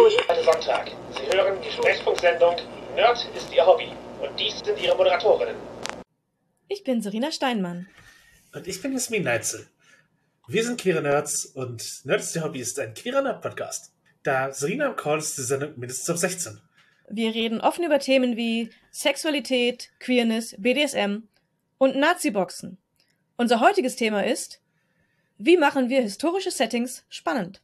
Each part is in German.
Heute Sonntag. Sie hören die Sprechfunksendung Nerd ist Ihr Hobby. Und dies sind Ihre Moderatorinnen. Ich bin Serena Steinmann. Und ich bin Jasmin Neitzel. Wir sind queere Nerds und Nerd ist Ihr Hobby ist ein queerer Nerd-Podcast. Da Serena im Call ist die Sendung mindestens ab 16. Wir reden offen über Themen wie Sexualität, Queerness, BDSM und Nazi-Boxen. Unser heutiges Thema ist, wie machen wir historische Settings spannend?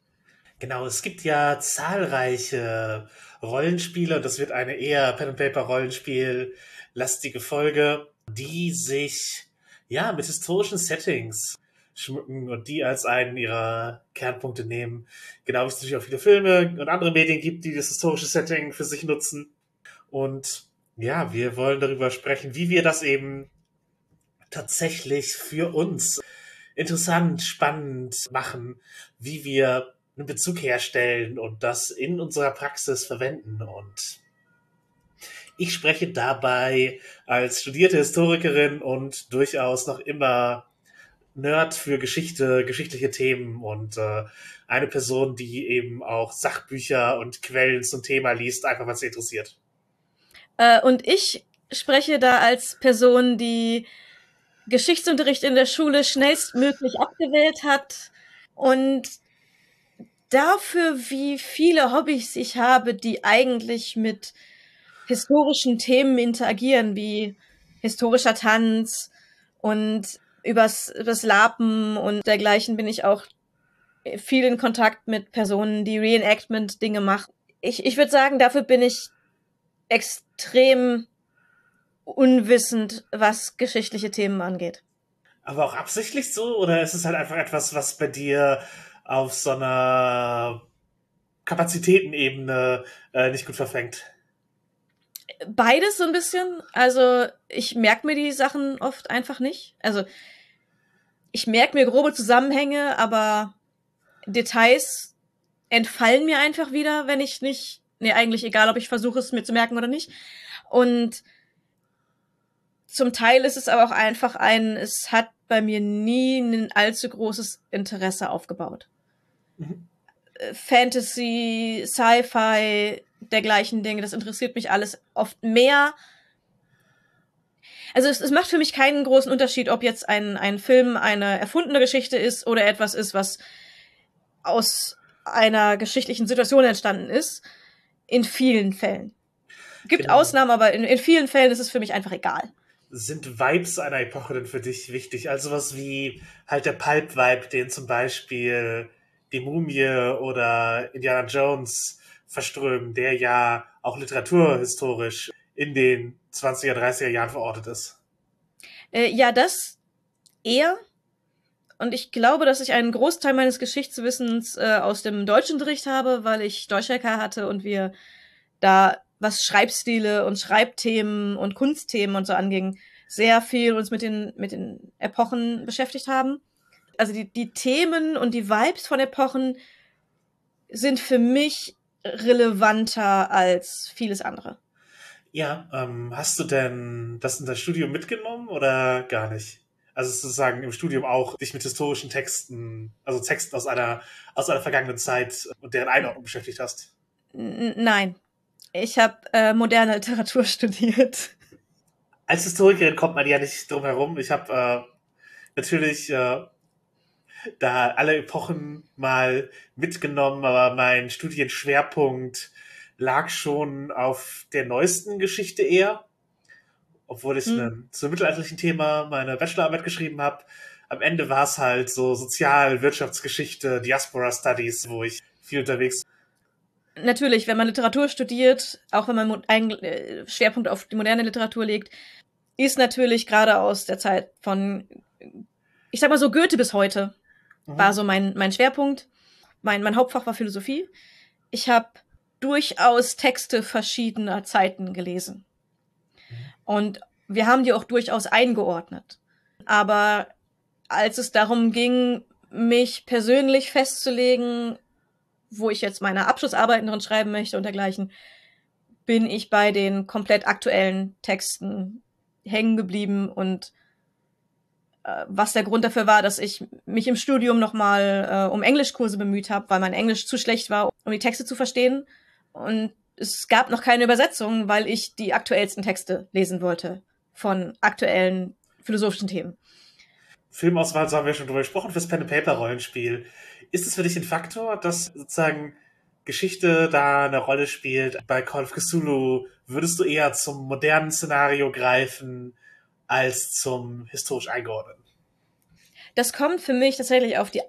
Genau, es gibt ja zahlreiche Rollenspiele und das wird eine eher Pen-and-Paper-Rollenspiel lastige Folge, die sich ja mit historischen Settings schmücken und die als einen ihrer Kernpunkte nehmen. Genau wie es natürlich auch viele Filme und andere Medien gibt, die das historische Setting für sich nutzen. Und ja, wir wollen darüber sprechen, wie wir das eben tatsächlich für uns interessant, spannend machen, wie wir einen Bezug herstellen und das in unserer Praxis verwenden. Und ich spreche dabei als studierte Historikerin und durchaus noch immer Nerd für Geschichte, geschichtliche Themen und äh, eine Person, die eben auch Sachbücher und Quellen zum Thema liest, einfach was sie interessiert. Äh, und ich spreche da als Person, die Geschichtsunterricht in der Schule schnellstmöglich abgewählt hat und dafür, wie viele Hobbys ich habe, die eigentlich mit historischen Themen interagieren, wie historischer Tanz und übers, übers Lapen und dergleichen bin ich auch viel in Kontakt mit Personen, die Reenactment-Dinge machen. Ich, ich würde sagen, dafür bin ich extrem unwissend, was geschichtliche Themen angeht. Aber auch absichtlich so? Oder ist es halt einfach etwas, was bei dir auf so einer Kapazitätenebene äh, nicht gut verfängt? Beides so ein bisschen. Also ich merke mir die Sachen oft einfach nicht. Also ich merke mir grobe Zusammenhänge, aber Details entfallen mir einfach wieder, wenn ich nicht, nee, eigentlich egal, ob ich versuche es mir zu merken oder nicht. Und zum Teil ist es aber auch einfach ein, es hat bei mir nie ein allzu großes Interesse aufgebaut. Mhm. Fantasy, Sci-Fi, dergleichen Dinge, das interessiert mich alles oft mehr. Also es, es macht für mich keinen großen Unterschied, ob jetzt ein, ein Film eine erfundene Geschichte ist oder etwas ist, was aus einer geschichtlichen Situation entstanden ist. In vielen Fällen. Gibt genau. Ausnahmen, aber in, in vielen Fällen ist es für mich einfach egal sind Vibes einer Epoche denn für dich wichtig? Also was wie halt der Pulp-Vibe, den zum Beispiel die Mumie oder Indiana Jones verströmen, der ja auch literaturhistorisch in den 20er, 30er Jahren verortet ist. Äh, ja, das eher. Und ich glaube, dass ich einen Großteil meines Geschichtswissens äh, aus dem Deutschunterricht habe, weil ich Deutsch-LK hatte und wir da, was Schreibstile und Schreibthemen und Kunstthemen und so anging, sehr viel uns mit den, mit den Epochen beschäftigt haben also die, die Themen und die Vibes von Epochen sind für mich relevanter als vieles andere. Ja, ähm, hast du denn das in das Studium mitgenommen oder gar nicht? Also sozusagen im Studium auch dich mit historischen Texten, also Texten aus einer, aus einer vergangenen Zeit und deren Einordnung beschäftigt hast? N nein. Ich habe äh, moderne Literatur studiert. Als Historikerin kommt man ja nicht drum herum. Ich habe äh, natürlich äh, da alle Epochen mal mitgenommen, aber mein Studienschwerpunkt lag schon auf der neuesten Geschichte eher, obwohl ich hm. zum mittelalterlichen Thema meine Bachelorarbeit geschrieben habe. Am Ende war es halt so Sozial-, Wirtschaftsgeschichte, Diaspora Studies, wo ich viel unterwegs Natürlich, wenn man Literatur studiert, auch wenn man einen äh, Schwerpunkt auf die moderne Literatur legt, ist natürlich gerade aus der Zeit von, ich sag mal so Goethe bis heute, Mhm. War so mein, mein Schwerpunkt. Mein, mein Hauptfach war Philosophie. Ich habe durchaus Texte verschiedener Zeiten gelesen. Mhm. Und wir haben die auch durchaus eingeordnet. Aber als es darum ging, mich persönlich festzulegen, wo ich jetzt meine Abschlussarbeiten drin schreiben möchte und dergleichen, bin ich bei den komplett aktuellen Texten hängen geblieben und was der Grund dafür war, dass ich mich im Studium nochmal äh, um Englischkurse bemüht habe, weil mein Englisch zu schlecht war, um die Texte zu verstehen. Und es gab noch keine Übersetzung, weil ich die aktuellsten Texte lesen wollte von aktuellen philosophischen Themen. Filmauswahl, so haben wir schon drüber gesprochen, fürs Pen-and-Paper-Rollenspiel. Ist es für dich ein Faktor, dass sozusagen Geschichte da eine Rolle spielt? Bei Call of Cthulhu würdest du eher zum modernen Szenario greifen als zum historisch eingeordneten? Das kommt für mich tatsächlich auf die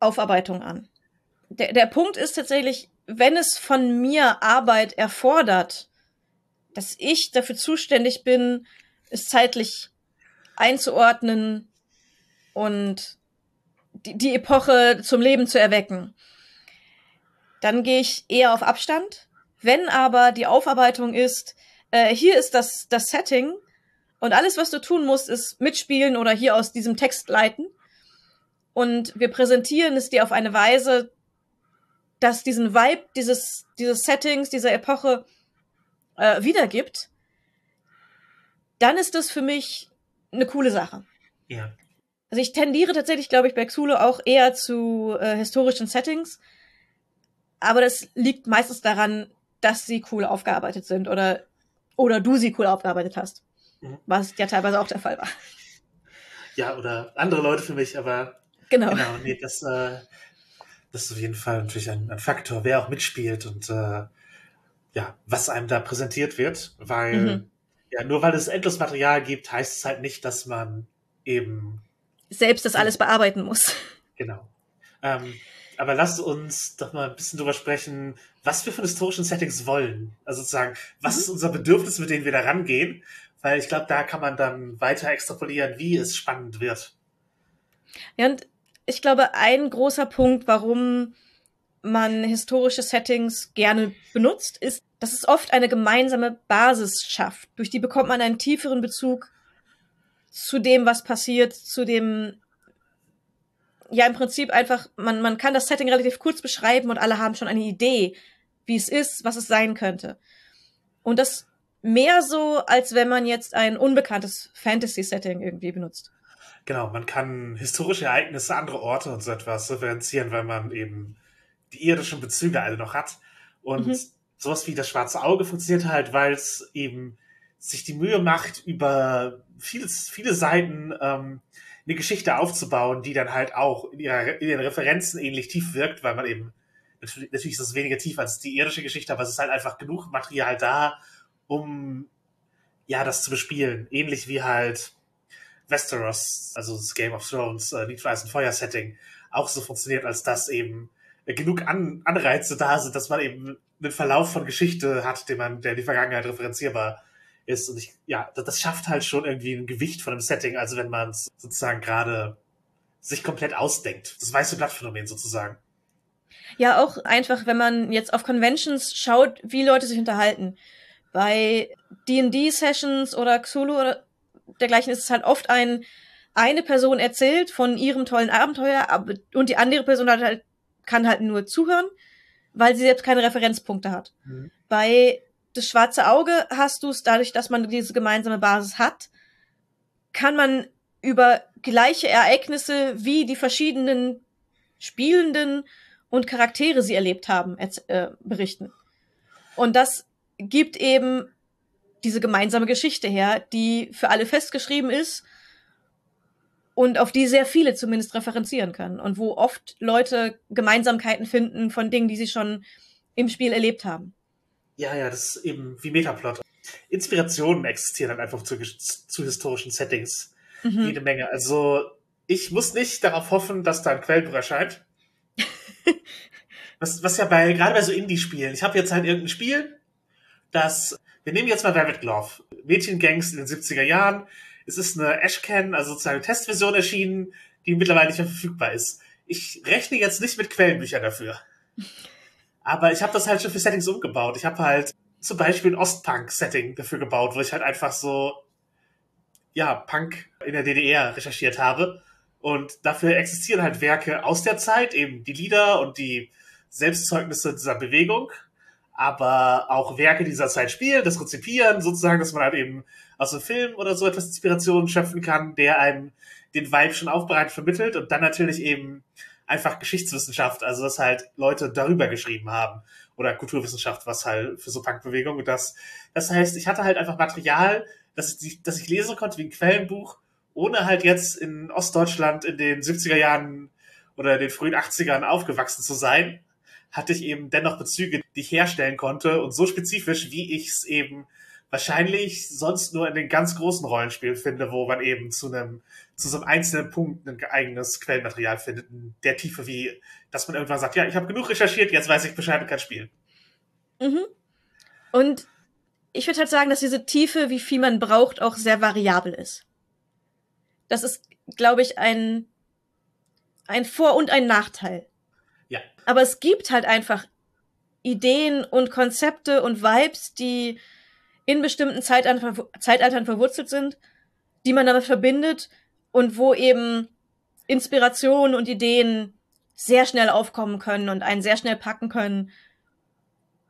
Aufarbeitung an. Der, der Punkt ist tatsächlich, wenn es von mir Arbeit erfordert, dass ich dafür zuständig bin, es zeitlich einzuordnen und die, die Epoche zum Leben zu erwecken, dann gehe ich eher auf Abstand. Wenn aber die Aufarbeitung ist, äh, hier ist das, das Setting und alles, was du tun musst, ist mitspielen oder hier aus diesem Text leiten. Und wir präsentieren es dir auf eine Weise, dass diesen Vibe dieses, dieses Settings, dieser Epoche äh, wiedergibt, dann ist das für mich eine coole Sache. Ja. Also ich tendiere tatsächlich, glaube ich, bei Xulu auch eher zu äh, historischen Settings. Aber das liegt meistens daran, dass sie cool aufgearbeitet sind oder, oder du sie cool aufgearbeitet hast. Mhm. Was ja teilweise auch der Fall war. Ja, oder andere Leute für mich, aber genau. Genau, nee, das, äh, das ist auf jeden Fall natürlich ein, ein Faktor, wer auch mitspielt und äh, ja, was einem da präsentiert wird, weil mhm. ja, nur weil es endlos Material gibt, heißt es halt nicht, dass man eben selbst das alles bearbeiten muss. Genau. Ähm, aber lasst uns doch mal ein bisschen drüber sprechen, was wir von historischen Settings wollen. Also sozusagen, was mhm. ist unser Bedürfnis, mit dem wir da rangehen? Weil ich glaube, da kann man dann weiter extrapolieren, wie es spannend wird. Ja, und ich glaube, ein großer Punkt, warum man historische Settings gerne benutzt, ist, dass es oft eine gemeinsame Basis schafft. Durch die bekommt man einen tieferen Bezug zu dem, was passiert, zu dem, ja, im Prinzip einfach, man, man kann das Setting relativ kurz beschreiben und alle haben schon eine Idee, wie es ist, was es sein könnte. Und das mehr so, als wenn man jetzt ein unbekanntes Fantasy-Setting irgendwie benutzt. Genau, man kann historische Ereignisse, andere Orte und so etwas referenzieren, weil man eben die irdischen Bezüge alle noch hat. Und mhm. sowas wie das schwarze Auge funktioniert halt, weil es eben sich die Mühe macht, über viele, viele Seiten ähm, eine Geschichte aufzubauen, die dann halt auch in, ihrer, in ihren Referenzen ähnlich tief wirkt, weil man eben, natürlich, natürlich ist es weniger tief als die irdische Geschichte, aber es ist halt einfach genug Material da, um ja, das zu bespielen. Ähnlich wie halt Westeros, also das Game of Thrones, äh, Lied für Eis und Feuer Setting, auch so funktioniert, als dass eben genug An Anreize da sind, dass man eben einen Verlauf von Geschichte hat, den man, der in die Vergangenheit referenzierbar ist. Und ich, ja, das, das schafft halt schon irgendwie ein Gewicht von einem Setting, also wenn man es sozusagen gerade sich komplett ausdenkt. Das weiße Blattphänomen sozusagen. Ja, auch einfach, wenn man jetzt auf Conventions schaut, wie Leute sich unterhalten. Bei D&D-Sessions oder Xulu oder dergleichen ist es halt oft ein, eine Person erzählt von ihrem tollen Abenteuer aber, und die andere Person hat halt, kann halt nur zuhören, weil sie selbst keine Referenzpunkte hat. Mhm. Bei das schwarze Auge hast du es dadurch, dass man diese gemeinsame Basis hat, kann man über gleiche Ereignisse wie die verschiedenen Spielenden und Charaktere sie erlebt haben, äh, berichten. Und das gibt eben diese gemeinsame Geschichte her, die für alle festgeschrieben ist und auf die sehr viele zumindest referenzieren können und wo oft Leute Gemeinsamkeiten finden von Dingen, die sie schon im Spiel erlebt haben. Ja, ja, das ist eben wie Metaplot. Inspirationen existieren halt einfach zu, zu historischen Settings. Mhm. Jede Menge. Also ich muss nicht darauf hoffen, dass da ein Quellbuch erscheint. was, was ja bei, gerade bei so Indie-Spielen, ich habe jetzt halt irgendein Spiel, das, wir nehmen jetzt mal Velvet Glove, Mädchengangs in den 70er Jahren. Es ist eine Ashcan, also sozusagen Testversion erschienen, die mittlerweile nicht mehr verfügbar ist. Ich rechne jetzt nicht mit Quellenbüchern dafür. Aber ich habe das halt schon für Settings umgebaut. Ich habe halt zum Beispiel ein Ostpunk-Setting dafür gebaut, wo ich halt einfach so, ja, Punk in der DDR recherchiert habe. Und dafür existieren halt Werke aus der Zeit, eben die Lieder und die Selbstzeugnisse dieser Bewegung, aber auch Werke dieser Zeit spielen, das Rezipieren, sozusagen, dass man halt eben aus einem Film oder so etwas Inspiration schöpfen kann, der einem den Vibe schon aufbereitet vermittelt und dann natürlich eben einfach Geschichtswissenschaft, also dass halt Leute darüber geschrieben haben oder Kulturwissenschaft, was halt für so Punkbewegung und das, das heißt, ich hatte halt einfach Material, das ich, das ich lesen konnte wie ein Quellenbuch, ohne halt jetzt in Ostdeutschland in den 70er Jahren oder den frühen 80ern aufgewachsen zu sein, hatte ich eben dennoch Bezüge, die ich herstellen konnte und so spezifisch, wie ich es eben wahrscheinlich sonst nur in den ganz großen Rollenspielen finde, wo man eben zu einem zu so einem einzelnen Punkt ein eigenes Quellenmaterial findet, in der Tiefe wie, dass man irgendwann sagt, ja, ich habe genug recherchiert, jetzt weiß ich Bescheid und kann spielen. Mhm. Und ich würde halt sagen, dass diese Tiefe, wie viel man braucht, auch sehr variabel ist. Das ist, glaube ich, ein, ein Vor- und ein Nachteil. Ja. Aber es gibt halt einfach Ideen und Konzepte und Vibes, die in bestimmten Zeitaltern, Zeitaltern verwurzelt sind, die man damit verbindet und wo eben Inspiration und Ideen sehr schnell aufkommen können und einen sehr schnell packen können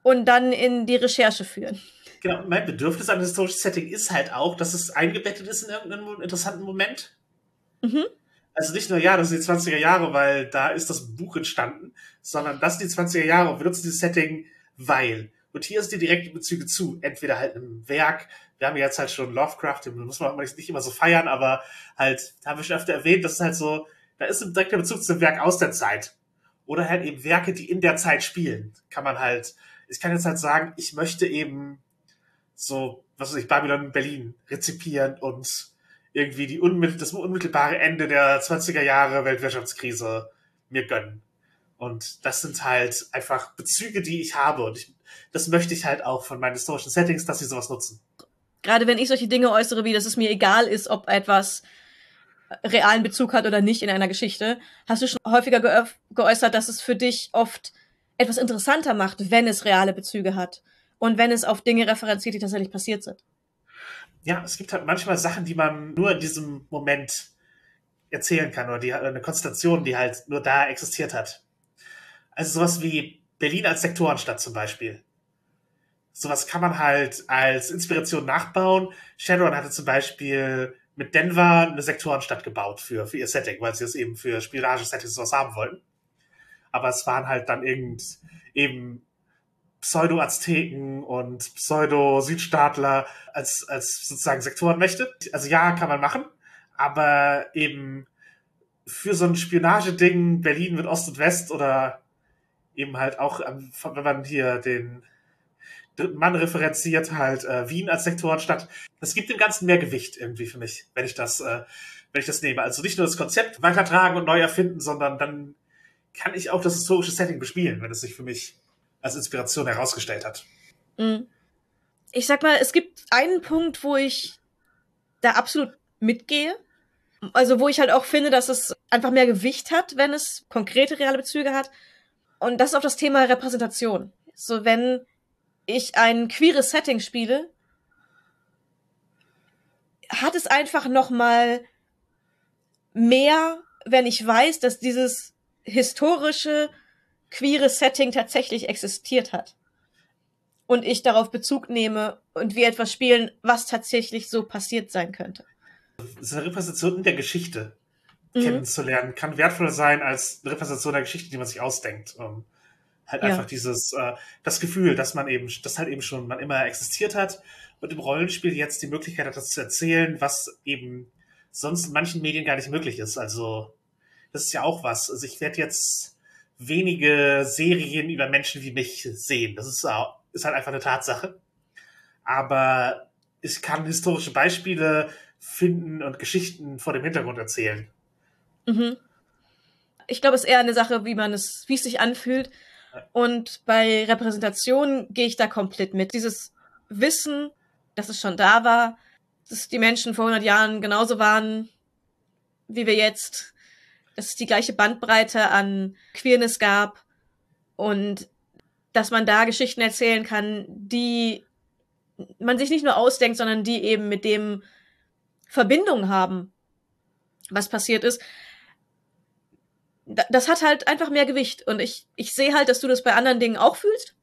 und dann in die Recherche führen. Genau, mein Bedürfnis an einem historischen Setting ist halt auch, dass es eingebettet ist in irgendeinem interessanten Moment. Mhm. Also nicht nur, ja, das sind die 20er Jahre, weil da ist das Buch entstanden, sondern das sind die 20er Jahre und wir nutzen dieses Setting, weil. Und hier ist die direkte Bezüge zu. Entweder halt im Werk, wir haben jetzt halt schon Lovecraft, den muss man nicht immer so feiern, aber halt, da haben wir schon öfter erwähnt, das ist halt so, da ist ein direkter Bezug zum Werk aus der Zeit. Oder halt eben Werke, die in der Zeit spielen. Kann man halt, ich kann jetzt halt sagen, ich möchte eben so, was weiß ich, Babylon Berlin rezipieren und irgendwie die unmittel das unmittelbare Ende der 20er Jahre Weltwirtschaftskrise mir gönnen. Und das sind halt einfach Bezüge, die ich habe. Und ich, das möchte ich halt auch von meinen historischen Settings, dass sie sowas nutzen. Gerade wenn ich solche Dinge äußere, wie dass es mir egal ist, ob etwas realen Bezug hat oder nicht in einer Geschichte, hast du schon häufiger geäußert, dass es für dich oft etwas interessanter macht, wenn es reale Bezüge hat und wenn es auf Dinge referenziert, die tatsächlich passiert sind. Ja, es gibt halt manchmal Sachen, die man nur in diesem Moment erzählen kann oder die eine Konstellation, die halt nur da existiert hat. Also sowas wie Berlin als Sektorenstadt zum Beispiel. Sowas kann man halt als Inspiration nachbauen. Shadowrun hatte zum Beispiel mit Denver eine Sektorenstadt gebaut für, für ihr Setting, weil sie es eben für Spionage-Settings sowas haben wollten. Aber es waren halt dann irgend, eben Pseudo-Azteken und Pseudo-Südstaatler als, als sozusagen Sektorenmächte. Also ja, kann man machen, aber eben für so ein Spionageding Berlin mit Ost und West oder eben halt auch, wenn man hier den Mann referenziert, halt äh, Wien als Sektorenstadt. Das gibt dem Ganzen mehr Gewicht irgendwie für mich, wenn ich das, äh, wenn ich das nehme. Also nicht nur das Konzept weitertragen und neu erfinden, sondern dann kann ich auch das historische Setting bespielen, wenn es sich für mich als Inspiration herausgestellt hat. Mhm. Ich sag mal, es gibt einen Punkt, wo ich da absolut mitgehe. Also wo ich halt auch finde, dass es einfach mehr Gewicht hat, wenn es konkrete reale Bezüge hat. Und das ist auch das Thema Repräsentation. So, wenn ich ein queeres Setting spiele, hat es einfach noch mal mehr, wenn ich weiß, dass dieses historische queere Setting tatsächlich existiert hat. Und ich darauf Bezug nehme und wir etwas spielen, was tatsächlich so passiert sein könnte. Eine Repräsentation in der Geschichte mhm. kennenzulernen, kann wertvoller sein als eine Repräsentation der Geschichte, die man sich ausdenkt. Um, halt ja. einfach dieses, äh, das Gefühl, dass man eben, das halt eben schon man immer existiert hat und im Rollenspiel jetzt die Möglichkeit hat, das zu erzählen, was eben sonst in manchen Medien gar nicht möglich ist. Also, das ist ja auch was. Also ich werde jetzt wenige Serien über Menschen wie mich sehen. Das ist, ist halt einfach eine Tatsache. Aber ich kann historische Beispiele finden und Geschichten vor dem Hintergrund erzählen. Mhm. Ich glaube, es ist eher eine Sache, wie man es, wie es sich anfühlt. Und bei Repräsentation gehe ich da komplett mit. Dieses Wissen, dass es schon da war, dass die Menschen vor 100 Jahren genauso waren, wie wir jetzt, es die gleiche Bandbreite an Queerness gab und dass man da Geschichten erzählen kann, die man sich nicht nur ausdenkt, sondern die eben mit dem Verbindung haben, was passiert ist. Das hat halt einfach mehr Gewicht und ich, ich sehe halt, dass du das bei anderen Dingen auch fühlst,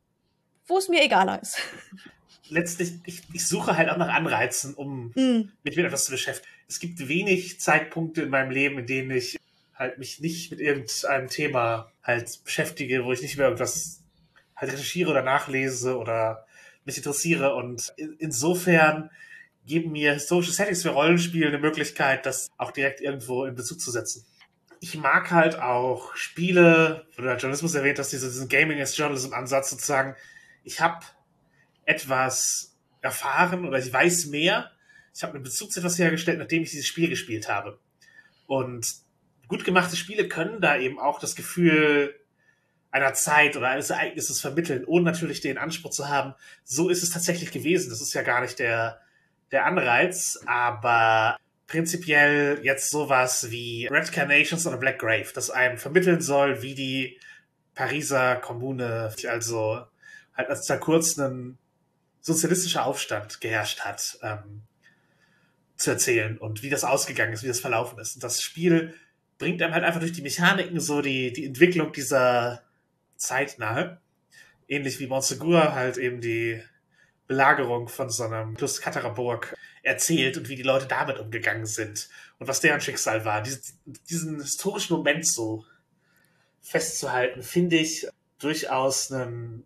wo es mir egaler ist. Letztlich, ich, ich suche halt auch nach Anreizen, um mm. mit mir etwas zu beschäftigen. Es gibt wenig Zeitpunkte in meinem Leben, in denen ich halt mich nicht mit irgendeinem Thema halt beschäftige, wo ich nicht mehr irgendwas halt recherchiere oder nachlese oder mich interessiere. Und insofern geben mir historische Settings für Rollenspiele eine Möglichkeit, das auch direkt irgendwo in Bezug zu setzen. Ich mag halt auch Spiele, wo du Journalismus erwähnt hast, diesen Gaming as Journalism Ansatz sozusagen. Ich habe etwas erfahren oder ich weiß mehr. Ich habe einen Bezug zu etwas hergestellt, nachdem ich dieses Spiel gespielt habe. Und gut gemachte Spiele können da eben auch das Gefühl einer Zeit oder eines Ereignisses vermitteln, ohne natürlich den Anspruch zu haben, so ist es tatsächlich gewesen. Das ist ja gar nicht der, der Anreiz, aber prinzipiell jetzt sowas wie Red Carnations oder Black Grave, das einem vermitteln soll, wie die Pariser Kommune, also halt als da kurz ein sozialistischer Aufstand geherrscht hat, ähm, zu erzählen und wie das ausgegangen ist, wie das verlaufen ist. Und das Spiel bringt einem halt einfach durch die Mechaniken so die, die Entwicklung dieser Zeit nahe. Ähnlich wie Monsegur halt eben die Belagerung von so einem Plus Kataraburg erzählt und wie die Leute damit umgegangen sind und was deren Schicksal war. Dies, diesen historischen Moment so festzuhalten, finde ich durchaus ein,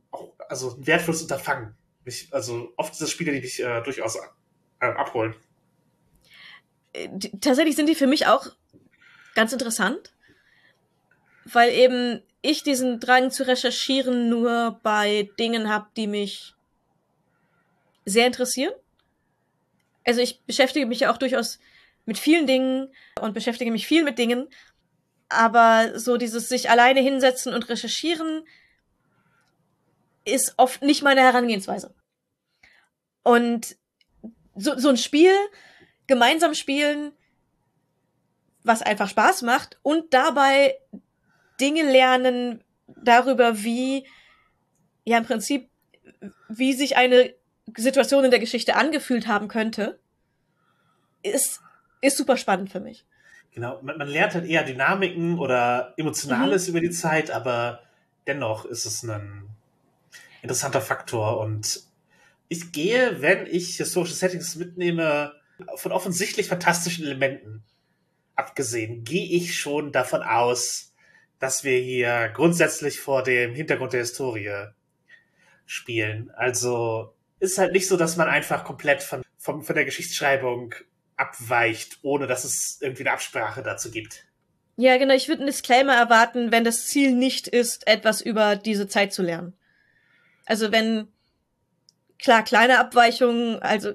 also ein wertvolles Unterfangen. Mich, also oft sind das Spiele, die mich äh, durchaus äh, abholen. Äh, tatsächlich sind die für mich auch ganz interessant, weil eben ich diesen Drang zu recherchieren nur bei Dingen habe, die mich sehr interessieren. Also ich beschäftige mich ja auch durchaus mit vielen Dingen und beschäftige mich viel mit Dingen, aber so dieses sich alleine hinsetzen und recherchieren ist oft nicht meine Herangehensweise. Und so, so ein Spiel gemeinsam spielen, was einfach Spaß macht und dabei Dinge lernen darüber, wie, ja, im Prinzip, wie sich eine Situation in der Geschichte angefühlt haben könnte, ist, ist super spannend für mich. Genau, man, man lernt halt eher Dynamiken oder Emotionales mhm. über die Zeit, aber dennoch ist es ein interessanter Faktor und ich gehe, wenn ich historische Settings mitnehme, von offensichtlich fantastischen Elementen abgesehen, gehe ich schon davon aus, dass wir hier grundsätzlich vor dem Hintergrund der Historie spielen. Also ist halt nicht so, dass man einfach komplett von, von, von der Geschichtsschreibung abweicht, ohne dass es irgendwie eine Absprache dazu gibt. Ja, genau. Ich würde einen Disclaimer erwarten, wenn das Ziel nicht ist, etwas über diese Zeit zu lernen. Also wenn, klar, kleine Abweichungen, also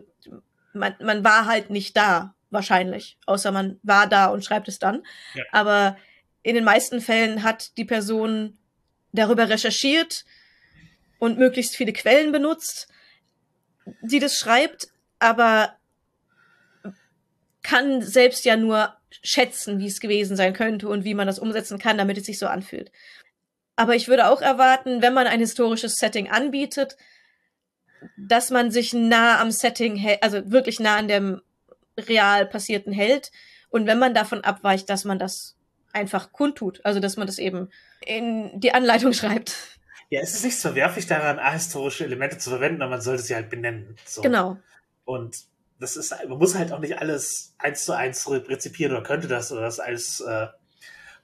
man, man war halt nicht da, wahrscheinlich. Außer man war da und schreibt es dann. Ja. Aber in den meisten Fällen hat die Person darüber recherchiert und möglichst viele Quellen benutzt, die das schreibt, aber kann selbst ja nur schätzen, wie es gewesen sein könnte und wie man das umsetzen kann, damit es sich so anfühlt. Aber ich würde auch erwarten, wenn man ein historisches Setting anbietet, dass man sich nah am Setting hält, also wirklich nah an dem real passierten hält. Und wenn man davon abweicht, dass man das einfach kundtut. Also, dass man das eben in die Anleitung schreibt. Ja, es ist nicht so verwerflich daran, ahistorische Elemente zu verwenden, aber man sollte sie halt benennen. So. Genau. Und das ist, man muss halt auch nicht alles eins zu eins rezipieren oder könnte das oder das alles äh,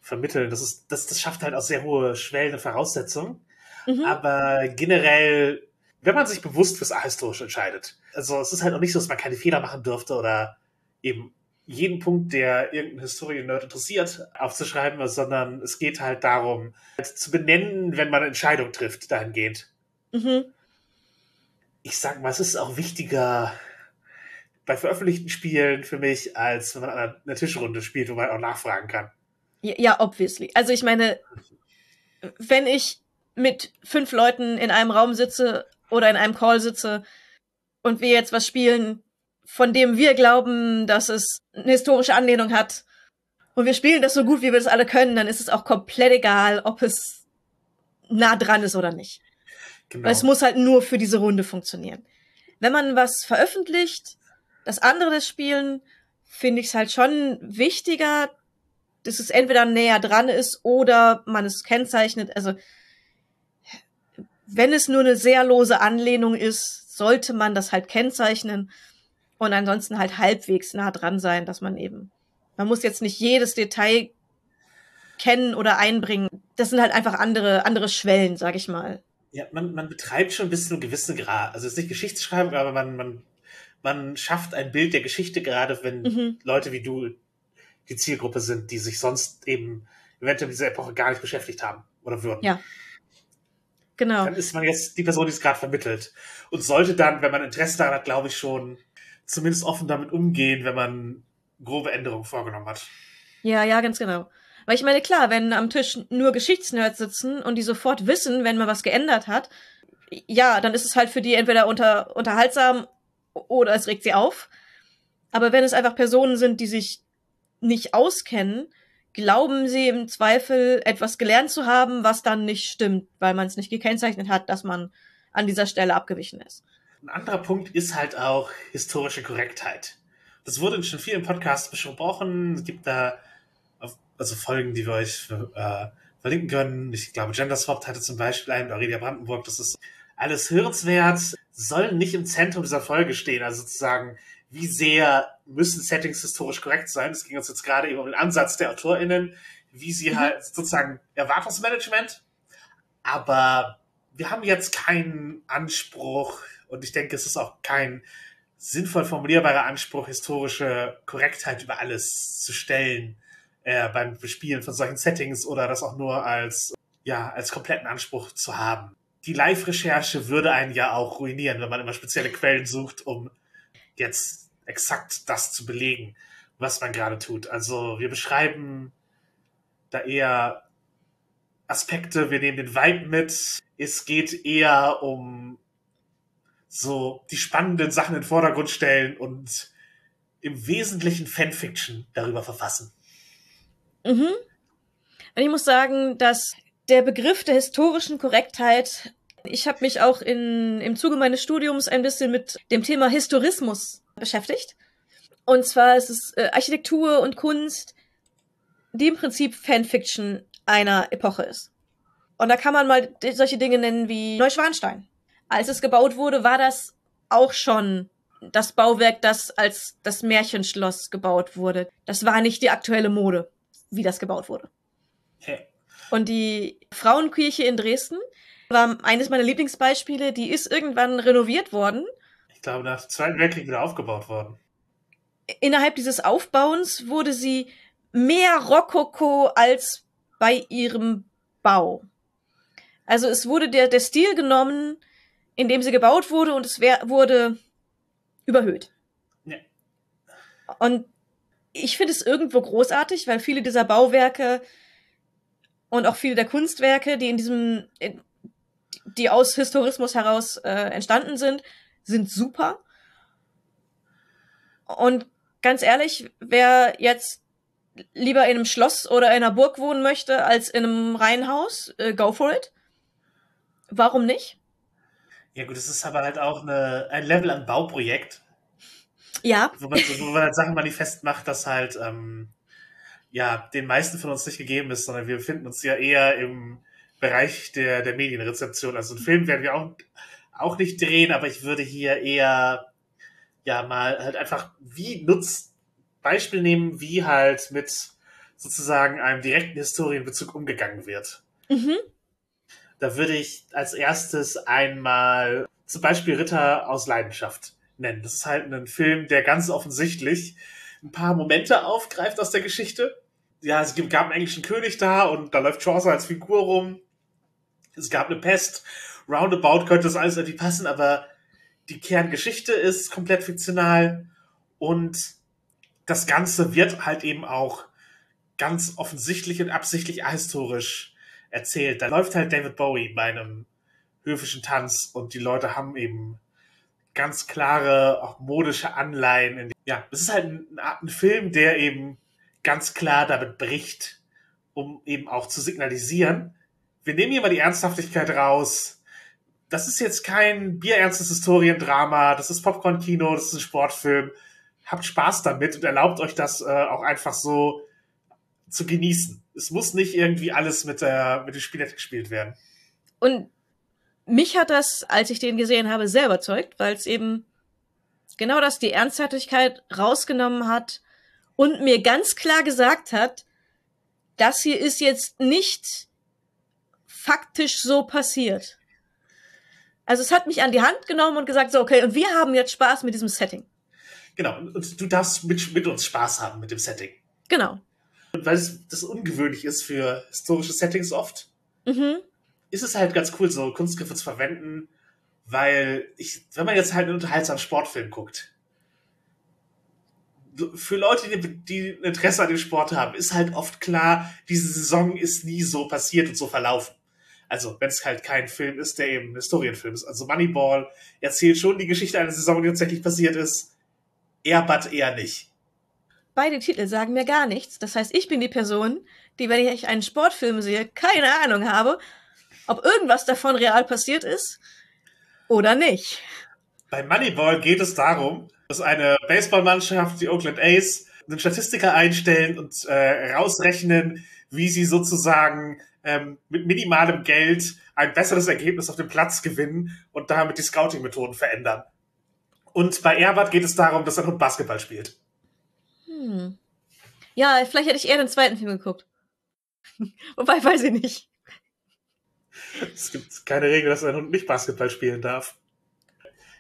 vermitteln. Das ist, das, das schafft halt auch sehr hohe Schwellen und Voraussetzungen. Mhm. Aber generell wenn man sich bewusst fürs Ahistorisch entscheidet. Also es ist halt auch nicht so, dass man keine Fehler machen dürfte oder eben jeden Punkt, der irgendeinen Historien-Nerd interessiert, aufzuschreiben, sondern es geht halt darum, halt zu benennen, wenn man eine Entscheidung trifft, dahingehend. Mhm. Ich sag mal, es ist auch wichtiger bei veröffentlichten Spielen für mich, als wenn man an einer Tischrunde spielt, wo man auch nachfragen kann. Ja, ja obviously. Also ich meine, wenn ich mit fünf Leuten in einem Raum sitze oder in einem Call sitze und wir jetzt was spielen, von dem wir glauben, dass es eine historische Anlehnung hat und wir spielen das so gut, wie wir das alle können, dann ist es auch komplett egal, ob es nah dran ist oder nicht. Genau. Weil es muss halt nur für diese Runde funktionieren. Wenn man was veröffentlicht, das andere das Spielen, finde ich es halt schon wichtiger, dass es entweder näher dran ist oder man es kennzeichnet. Also wenn es nur eine sehr lose Anlehnung ist, sollte man das halt kennzeichnen und ansonsten halt halbwegs nah dran sein, dass man eben, man muss jetzt nicht jedes Detail kennen oder einbringen. Das sind halt einfach andere, andere Schwellen, sag ich mal. Ja, man, man betreibt schon bis zu einem gewissen Grad. Also es ist nicht Geschichtsschreibung, aber man, man, man schafft ein Bild der Geschichte, gerade wenn mhm. Leute wie du die Zielgruppe sind, die sich sonst eben eventuell mit dieser Epoche gar nicht beschäftigt haben oder würden. Ja. Genau. Dann ist man jetzt die Person, die es gerade vermittelt. Und sollte dann, wenn man Interesse daran hat, glaube ich, schon zumindest offen damit umgehen, wenn man grobe Änderungen vorgenommen hat. Ja, ja, ganz genau. Weil ich meine, klar, wenn am Tisch nur Geschichtsnerds sitzen und die sofort wissen, wenn man was geändert hat, ja, dann ist es halt für die entweder unter, unterhaltsam oder es regt sie auf. Aber wenn es einfach Personen sind, die sich nicht auskennen, glauben sie im Zweifel etwas gelernt zu haben, was dann nicht stimmt, weil man es nicht gekennzeichnet hat, dass man an dieser Stelle abgewichen ist. Ein anderer Punkt ist halt auch historische Korrektheit. Das wurde schon viel im Podcast besprochen. Es gibt da also Folgen, die wir euch äh, verlinken können. Ich glaube, Gender Swapped hatte zum Beispiel einen, Aurelia Brandenburg. Das ist alles hörenswert, soll nicht im Zentrum dieser Folge stehen. Also sozusagen, wie sehr müssen Settings historisch korrekt sein? Es ging uns jetzt gerade eben um den Ansatz der AutorInnen, wie sie mhm. halt sozusagen Erwartungsmanagement. Aber wir haben jetzt keinen Anspruch und ich denke, es ist auch kein sinnvoll formulierbarer Anspruch, historische Korrektheit über alles zu stellen äh, beim Bespielen von solchen Settings oder das auch nur als, ja, als kompletten Anspruch zu haben. Die Live-Recherche würde einen ja auch ruinieren, wenn man immer spezielle Quellen sucht, um jetzt exakt das zu belegen, was man gerade tut. Also wir beschreiben da eher Aspekte, wir nehmen den Vibe mit. Es geht eher um so die spannenden Sachen in den Vordergrund stellen und im Wesentlichen Fanfiction darüber verfassen. Mhm. Und ich muss sagen, dass der Begriff der historischen Korrektheit, ich habe mich auch in, im Zuge meines Studiums ein bisschen mit dem Thema Historismus beschäftigt. Und zwar ist es äh, Architektur und Kunst, die im Prinzip Fanfiction einer Epoche ist. Und da kann man mal solche Dinge nennen wie Neuschwanstein. Als es gebaut wurde, war das auch schon das Bauwerk, das als das Märchenschloss gebaut wurde. Das war nicht die aktuelle Mode wie das gebaut wurde. Okay. Und die Frauenkirche in Dresden war eines meiner Lieblingsbeispiele. Die ist irgendwann renoviert worden. Ich glaube, nach dem Zweiten Weltkrieg wieder aufgebaut worden. Innerhalb dieses Aufbauens wurde sie mehr Rokoko als bei ihrem Bau. Also es wurde der, der Stil genommen, in dem sie gebaut wurde und es wurde überhöht. Ja. Und ich finde es irgendwo großartig, weil viele dieser Bauwerke und auch viele der Kunstwerke, die in diesem, die aus Historismus heraus äh, entstanden sind, sind super. Und ganz ehrlich, wer jetzt lieber in einem Schloss oder in einer Burg wohnen möchte als in einem Reihenhaus, äh, go for it. Warum nicht? Ja gut, es ist aber halt auch eine, ein Level an Bauprojekt, ja. Wo man, wo man halt Sachen manifest macht, dass halt, ähm, ja, den meisten von uns nicht gegeben ist, sondern wir befinden uns ja eher im Bereich der, der Medienrezeption. Also einen Film werden wir auch, auch nicht drehen, aber ich würde hier eher, ja, mal halt einfach wie Nutz, Beispiel nehmen, wie halt mit sozusagen einem direkten Historienbezug umgegangen wird. Mhm. Da würde ich als erstes einmal zum Beispiel Ritter aus Leidenschaft nennen. Das ist halt ein Film, der ganz offensichtlich ein paar Momente aufgreift aus der Geschichte. Ja, es gab einen englischen König da und da läuft Chaucer als Figur rum. Es gab eine Pest. Roundabout könnte das alles irgendwie passen, aber die Kerngeschichte ist komplett fiktional und das Ganze wird halt eben auch ganz offensichtlich und absichtlich ahistorisch erzählt. Da läuft halt David Bowie bei einem höfischen Tanz und die Leute haben eben ganz klare, auch modische Anleihen. ja, es ist halt ein, ein Film, der eben ganz klar damit bricht, um eben auch zu signalisieren, wir nehmen hier mal die Ernsthaftigkeit raus. Das ist jetzt kein bierernstes Historiendrama, das ist Popcorn-Kino, das ist ein Sportfilm. Habt Spaß damit und erlaubt euch das äh, auch einfach so zu genießen. Es muss nicht irgendwie alles mit der mit dem Spielett gespielt werden. Und mich hat das, als ich den gesehen habe, sehr überzeugt, weil es eben genau das, die Ernsthaftigkeit rausgenommen hat und mir ganz klar gesagt hat, das hier ist jetzt nicht faktisch so passiert. Also es hat mich an die Hand genommen und gesagt, so, okay, und wir haben jetzt Spaß mit diesem Setting. Genau, und du darfst mit, mit uns Spaß haben mit dem Setting. Genau. Und weil es das ungewöhnlich ist für historische Settings oft, Mhm. ist es halt ganz cool, so Kunstgriffe zu verwenden, weil ich, wenn man jetzt halt einen unterhaltsamen Sportfilm guckt, für Leute, die, die ein Interesse an dem Sport haben, ist halt oft klar, diese Saison ist nie so passiert und so verlaufen. Also, wenn es halt kein Film ist, der eben ein Historienfilm ist. Also Moneyball erzählt schon die Geschichte einer Saison, die tatsächlich passiert ist. Airbutt eher nicht. Beide Titel sagen mir gar nichts. Das heißt, ich bin die Person, die, wenn ich einen Sportfilm sehe, keine Ahnung habe, ob irgendwas davon real passiert ist oder nicht. Bei Moneyball geht es darum, dass eine Baseballmannschaft, die Oakland A's, einen Statistiker einstellen und äh, rausrechnen, wie sie sozusagen ähm, mit minimalem Geld ein besseres Ergebnis auf dem Platz gewinnen und damit die Scouting-Methoden verändern. Und bei Airbud geht es darum, dass er Hund Basketball spielt. Hm. Ja, vielleicht hätte ich eher den zweiten Film geguckt. Wobei, weiß ich nicht. Es gibt keine Regel, dass ein Hund nicht Basketball spielen darf.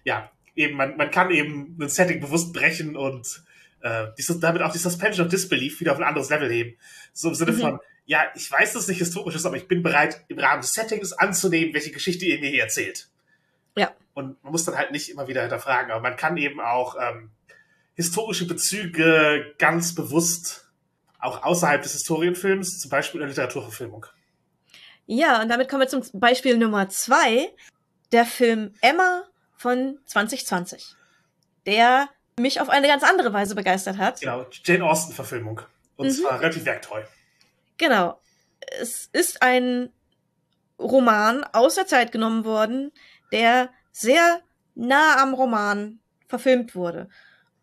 Ja, eben, man, man kann eben ein Setting bewusst brechen und äh, die, damit auch die Suspension of Disbelief wieder auf ein anderes Level heben. So im Sinne Mhm. von, ja, ich weiß, dass es nicht historisch ist, aber ich bin bereit, im Rahmen des Settings anzunehmen, welche Geschichte ihr mir hier erzählt. Ja. Und man muss dann halt nicht immer wieder hinterfragen, aber man kann eben auch ähm, historische Bezüge ganz bewusst auch außerhalb des Historienfilms, zum Beispiel in der Literaturverfilmung. Ja, und damit kommen wir zum Beispiel Nummer zwei, der Film Emma von 2020, der mich auf eine ganz andere Weise begeistert hat. Genau, Jane Austen-Verfilmung. Und Mhm. zwar relativ werktreu. Genau. Es ist ein Roman aus der Zeit genommen worden, der sehr nah am Roman verfilmt wurde.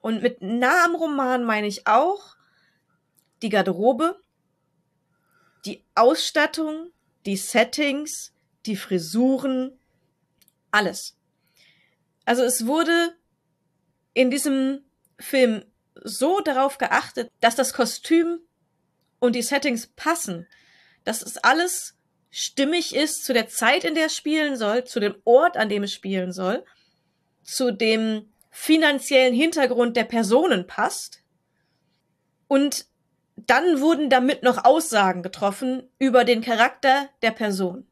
Und mit nah am Roman meine ich auch die Garderobe, die Ausstattung, die Settings, die Frisuren, alles. Also es wurde in diesem Film so darauf geachtet, dass das Kostüm und die Settings passen, dass es alles stimmig ist zu der Zeit, in der es spielen soll, zu dem Ort, an dem es spielen soll, zu dem finanziellen Hintergrund der Personen passt. Und dann wurden damit noch Aussagen getroffen über den Charakter der Person.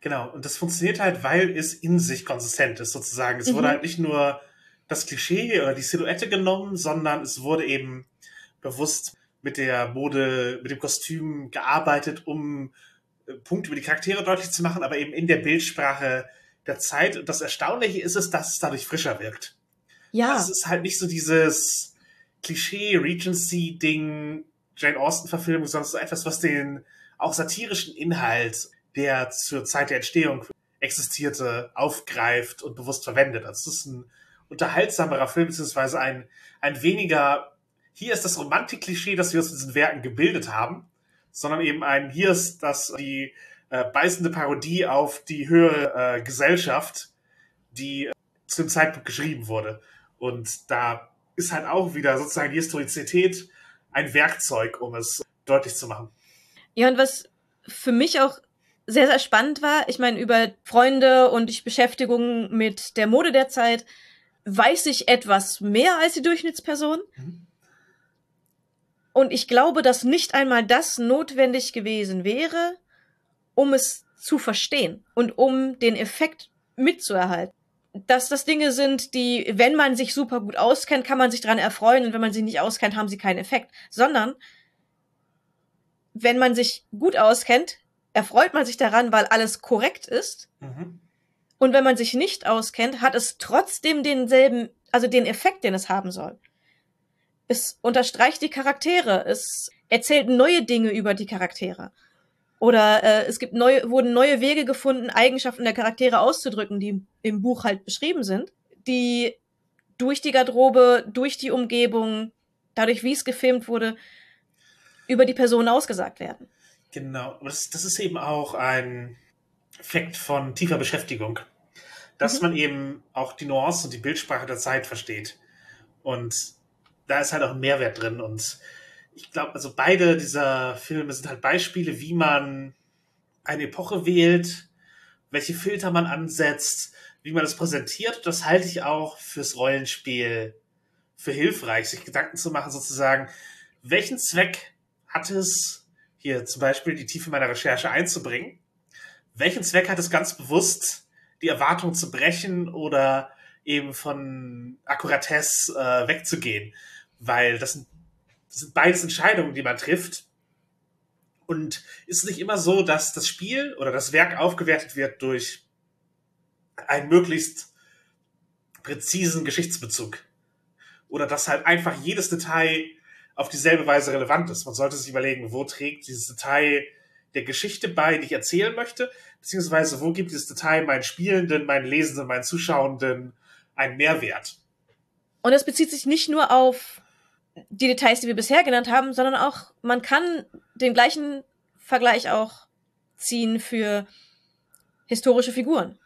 Genau, und das funktioniert halt, weil es in sich konsistent ist, sozusagen. Es Mhm. wurde halt nicht nur das Klischee oder die Silhouette genommen, sondern es wurde eben bewusst mit der Mode, mit dem Kostüm gearbeitet, um äh, Punkte über die Charaktere deutlich zu machen, aber eben in der Bildsprache der Zeit. Und das Erstaunliche ist es, dass es dadurch frischer wirkt. Ja, Es ist halt nicht so dieses Klischee-Regency-Ding, Jane Austen-Verfilmung, sondern es ist etwas, was den auch satirischen Inhalt, der zur Zeit der Entstehung existierte, aufgreift und bewusst verwendet. Also es ist ein unterhaltsamerer Film, beziehungsweise ein, ein weniger, hier ist das Romantik-Klischee, das wir aus diesen Werken gebildet haben, sondern eben ein, hier ist das die äh, beißende Parodie auf die höhere äh, Gesellschaft, die äh, zu dem Zeitpunkt geschrieben wurde. Und da ist halt auch wieder sozusagen die Historizität ein Werkzeug, um es deutlich zu machen. Ja, und was für mich auch sehr, sehr spannend war, ich meine, über Freunde und die Beschäftigung mit der Mode der Zeit weiß ich etwas mehr als die Durchschnittsperson. Mhm. Und ich glaube, dass nicht einmal das notwendig gewesen wäre, um es zu verstehen und um den Effekt mitzuerhalten. Dass das Dinge sind, die, wenn man sich super gut auskennt, kann man sich dran erfreuen und wenn man sich nicht auskennt, haben sie keinen Effekt. Sondern, wenn man sich gut auskennt, erfreut man sich daran, weil alles korrekt ist. Mhm. Und wenn man sich nicht auskennt, hat es trotzdem denselben, also den Effekt, den es haben soll. Es unterstreicht die Charaktere, es erzählt neue Dinge über die Charaktere. Oder äh, es gibt neue, wurden neue Wege gefunden, Eigenschaften der Charaktere auszudrücken, die im Buch halt beschrieben sind, die durch die Garderobe, durch die Umgebung, dadurch, wie es gefilmt wurde, über die Person ausgesagt werden. Genau, das, das ist eben auch ein Effekt von tiefer Beschäftigung, dass Mhm. man eben auch die Nuancen und die Bildsprache der Zeit versteht. Und da ist halt auch ein Mehrwert drin. Und ich glaube, also beide dieser Filme sind halt Beispiele, wie man eine Epoche wählt, welche Filter man ansetzt, wie man das präsentiert. Das halte ich auch fürs Rollenspiel für hilfreich, sich Gedanken zu machen, sozusagen, welchen Zweck hat es, hier zum Beispiel die Tiefe meiner Recherche einzubringen? Welchen Zweck hat es ganz bewusst, die Erwartung zu brechen oder eben von Akkuratesse äh, wegzugehen? Weil das sind, das sind beides Entscheidungen, die man trifft. Und ist nicht immer so, dass das Spiel oder das Werk aufgewertet wird durch einen möglichst präzisen Geschichtsbezug. Oder dass halt einfach jedes Detail auf dieselbe Weise relevant ist. Man sollte sich überlegen, wo trägt dieses Detail der Geschichte bei, die ich erzählen möchte, beziehungsweise wo gibt dieses Detail meinen Spielenden, meinen Lesenden, meinen Zuschauenden einen Mehrwert. Und es bezieht sich nicht nur auf die Details, die wir bisher genannt haben, sondern auch, man kann den gleichen Vergleich auch ziehen für historische Figuren.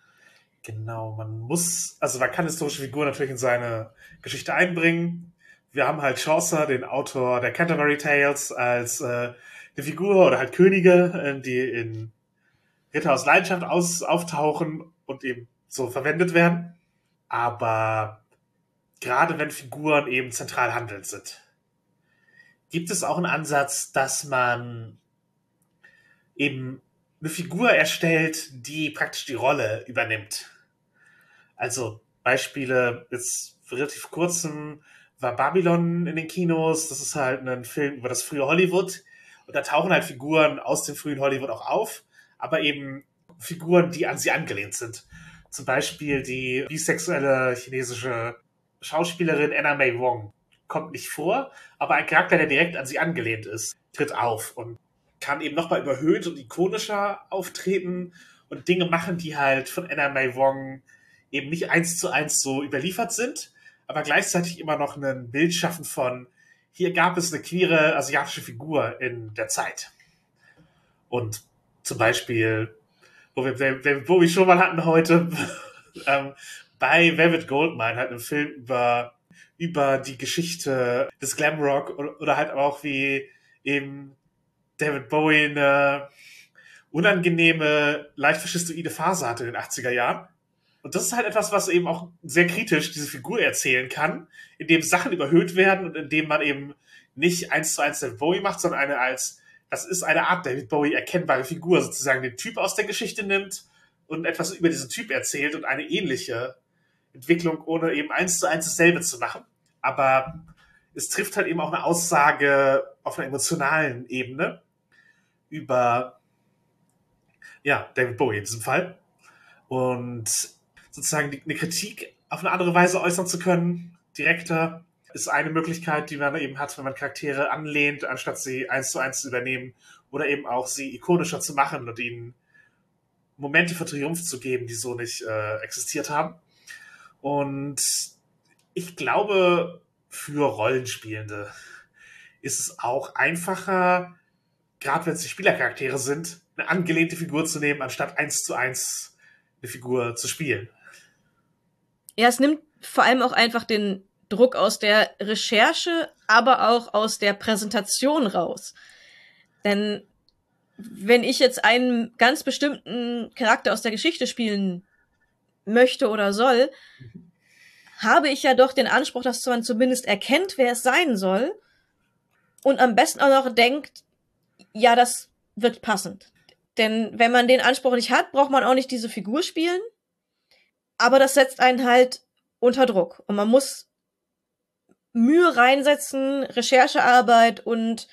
Genau, man muss, also man kann historische Figuren natürlich in seine Geschichte einbringen wir haben halt Chaucer, den Autor der Canterbury Tales, als äh, eine Figur oder halt Könige, äh, die in Ritter aus Leidenschaft aus, auftauchen und eben so verwendet werden. Aber gerade wenn Figuren eben zentral handelnd sind, gibt es auch einen Ansatz, dass man eben eine Figur erstellt, die praktisch die Rolle übernimmt. Also Beispiele jetzt relativ kurzem war Babylon in den Kinos. Das ist halt ein Film über das frühe Hollywood. Und da tauchen halt Figuren aus dem frühen Hollywood auch auf, aber eben Figuren, die an sie angelehnt sind. Zum Beispiel die bisexuelle chinesische Schauspielerin Anna May Wong kommt nicht vor, aber ein Charakter, der direkt an sie angelehnt ist, tritt auf und kann eben nochmal überhöht und ikonischer auftreten und Dinge machen, die halt von Anna May Wong eben nicht eins zu eins so überliefert sind, aber gleichzeitig immer noch ein Bild schaffen von, hier gab es eine queere asiatische Figur in der Zeit. Und zum Beispiel, wo wir, wo wir schon mal hatten heute, ähm, bei Velvet Goldmine halt ein Film über, über die Geschichte des Glamrock oder, oder halt auch wie eben David Bowie eine unangenehme, leicht faschistoide Phase hatte in den 80er Jahren. Und das ist halt etwas, was eben auch sehr kritisch diese Figur erzählen kann, indem Sachen überhöht werden und indem man eben nicht eins zu eins David Bowie macht, sondern eine als, das ist eine Art David Bowie erkennbare Figur, sozusagen den Typ aus der Geschichte nimmt und etwas über diesen Typ erzählt und eine ähnliche Entwicklung, ohne eben eins zu eins dasselbe zu machen. Aber es trifft halt eben auch eine Aussage auf einer emotionalen Ebene über, ja, David Bowie in diesem Fall. Und sozusagen eine Kritik auf eine andere Weise äußern zu können, direkter, ist eine Möglichkeit, die man eben hat, wenn man Charaktere anlehnt, anstatt sie eins zu eins zu übernehmen oder eben auch sie ikonischer zu machen und ihnen Momente für Triumph zu geben, die so nicht äh, existiert haben. Und ich glaube, für Rollenspielende ist es auch einfacher, gerade wenn es die Spielercharaktere sind, eine angelehnte Figur zu nehmen, anstatt eins zu eins eine Figur zu spielen. Ja, es nimmt vor allem auch einfach den Druck aus der Recherche, aber auch aus der Präsentation raus. Denn wenn ich jetzt einen ganz bestimmten Charakter aus der Geschichte spielen möchte oder soll, habe ich ja doch den Anspruch, dass man zumindest erkennt, wer es sein soll und am besten auch noch denkt, ja, das wird passend. Denn wenn man den Anspruch nicht hat, braucht man auch nicht diese Figur spielen aber das setzt einen halt unter Druck. Und man muss Mühe reinsetzen, Recherchearbeit und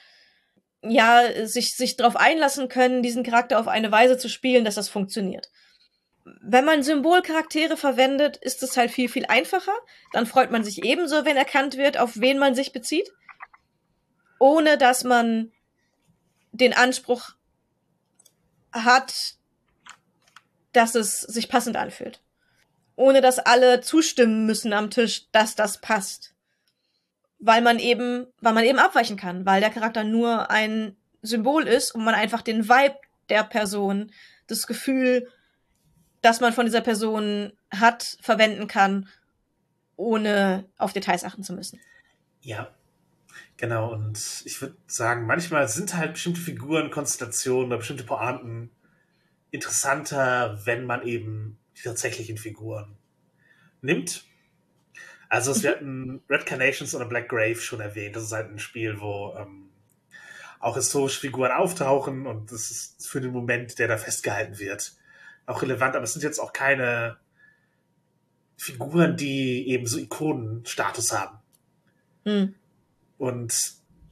ja, sich, sich darauf einlassen können, diesen Charakter auf eine Weise zu spielen, dass das funktioniert. Wenn man Symbolcharaktere verwendet, ist es halt viel, viel einfacher. Dann freut man sich ebenso, wenn erkannt wird, auf wen man sich bezieht. Ohne dass man den Anspruch hat, dass es sich passend anfühlt ohne dass alle zustimmen müssen am Tisch, dass das passt. Weil man eben, weil man eben abweichen kann, weil der Charakter nur ein Symbol ist und man einfach den Vibe der Person, das Gefühl, das man von dieser Person hat, verwenden kann, ohne auf Details achten zu müssen. Ja, Genau, und ich würde sagen, manchmal sind halt bestimmte Figuren, Konstellationen oder bestimmte Pointen interessanter, wenn man eben die tatsächlichen Figuren nimmt. Also, wir hatten Red Carnations oder Black Grave schon erwähnt. Das ist halt ein Spiel, wo ähm, auch historische Figuren auftauchen und das ist für den Moment, der da festgehalten wird, auch relevant. Aber es sind jetzt auch keine Figuren, die eben so Ikonenstatus haben. Hm. Und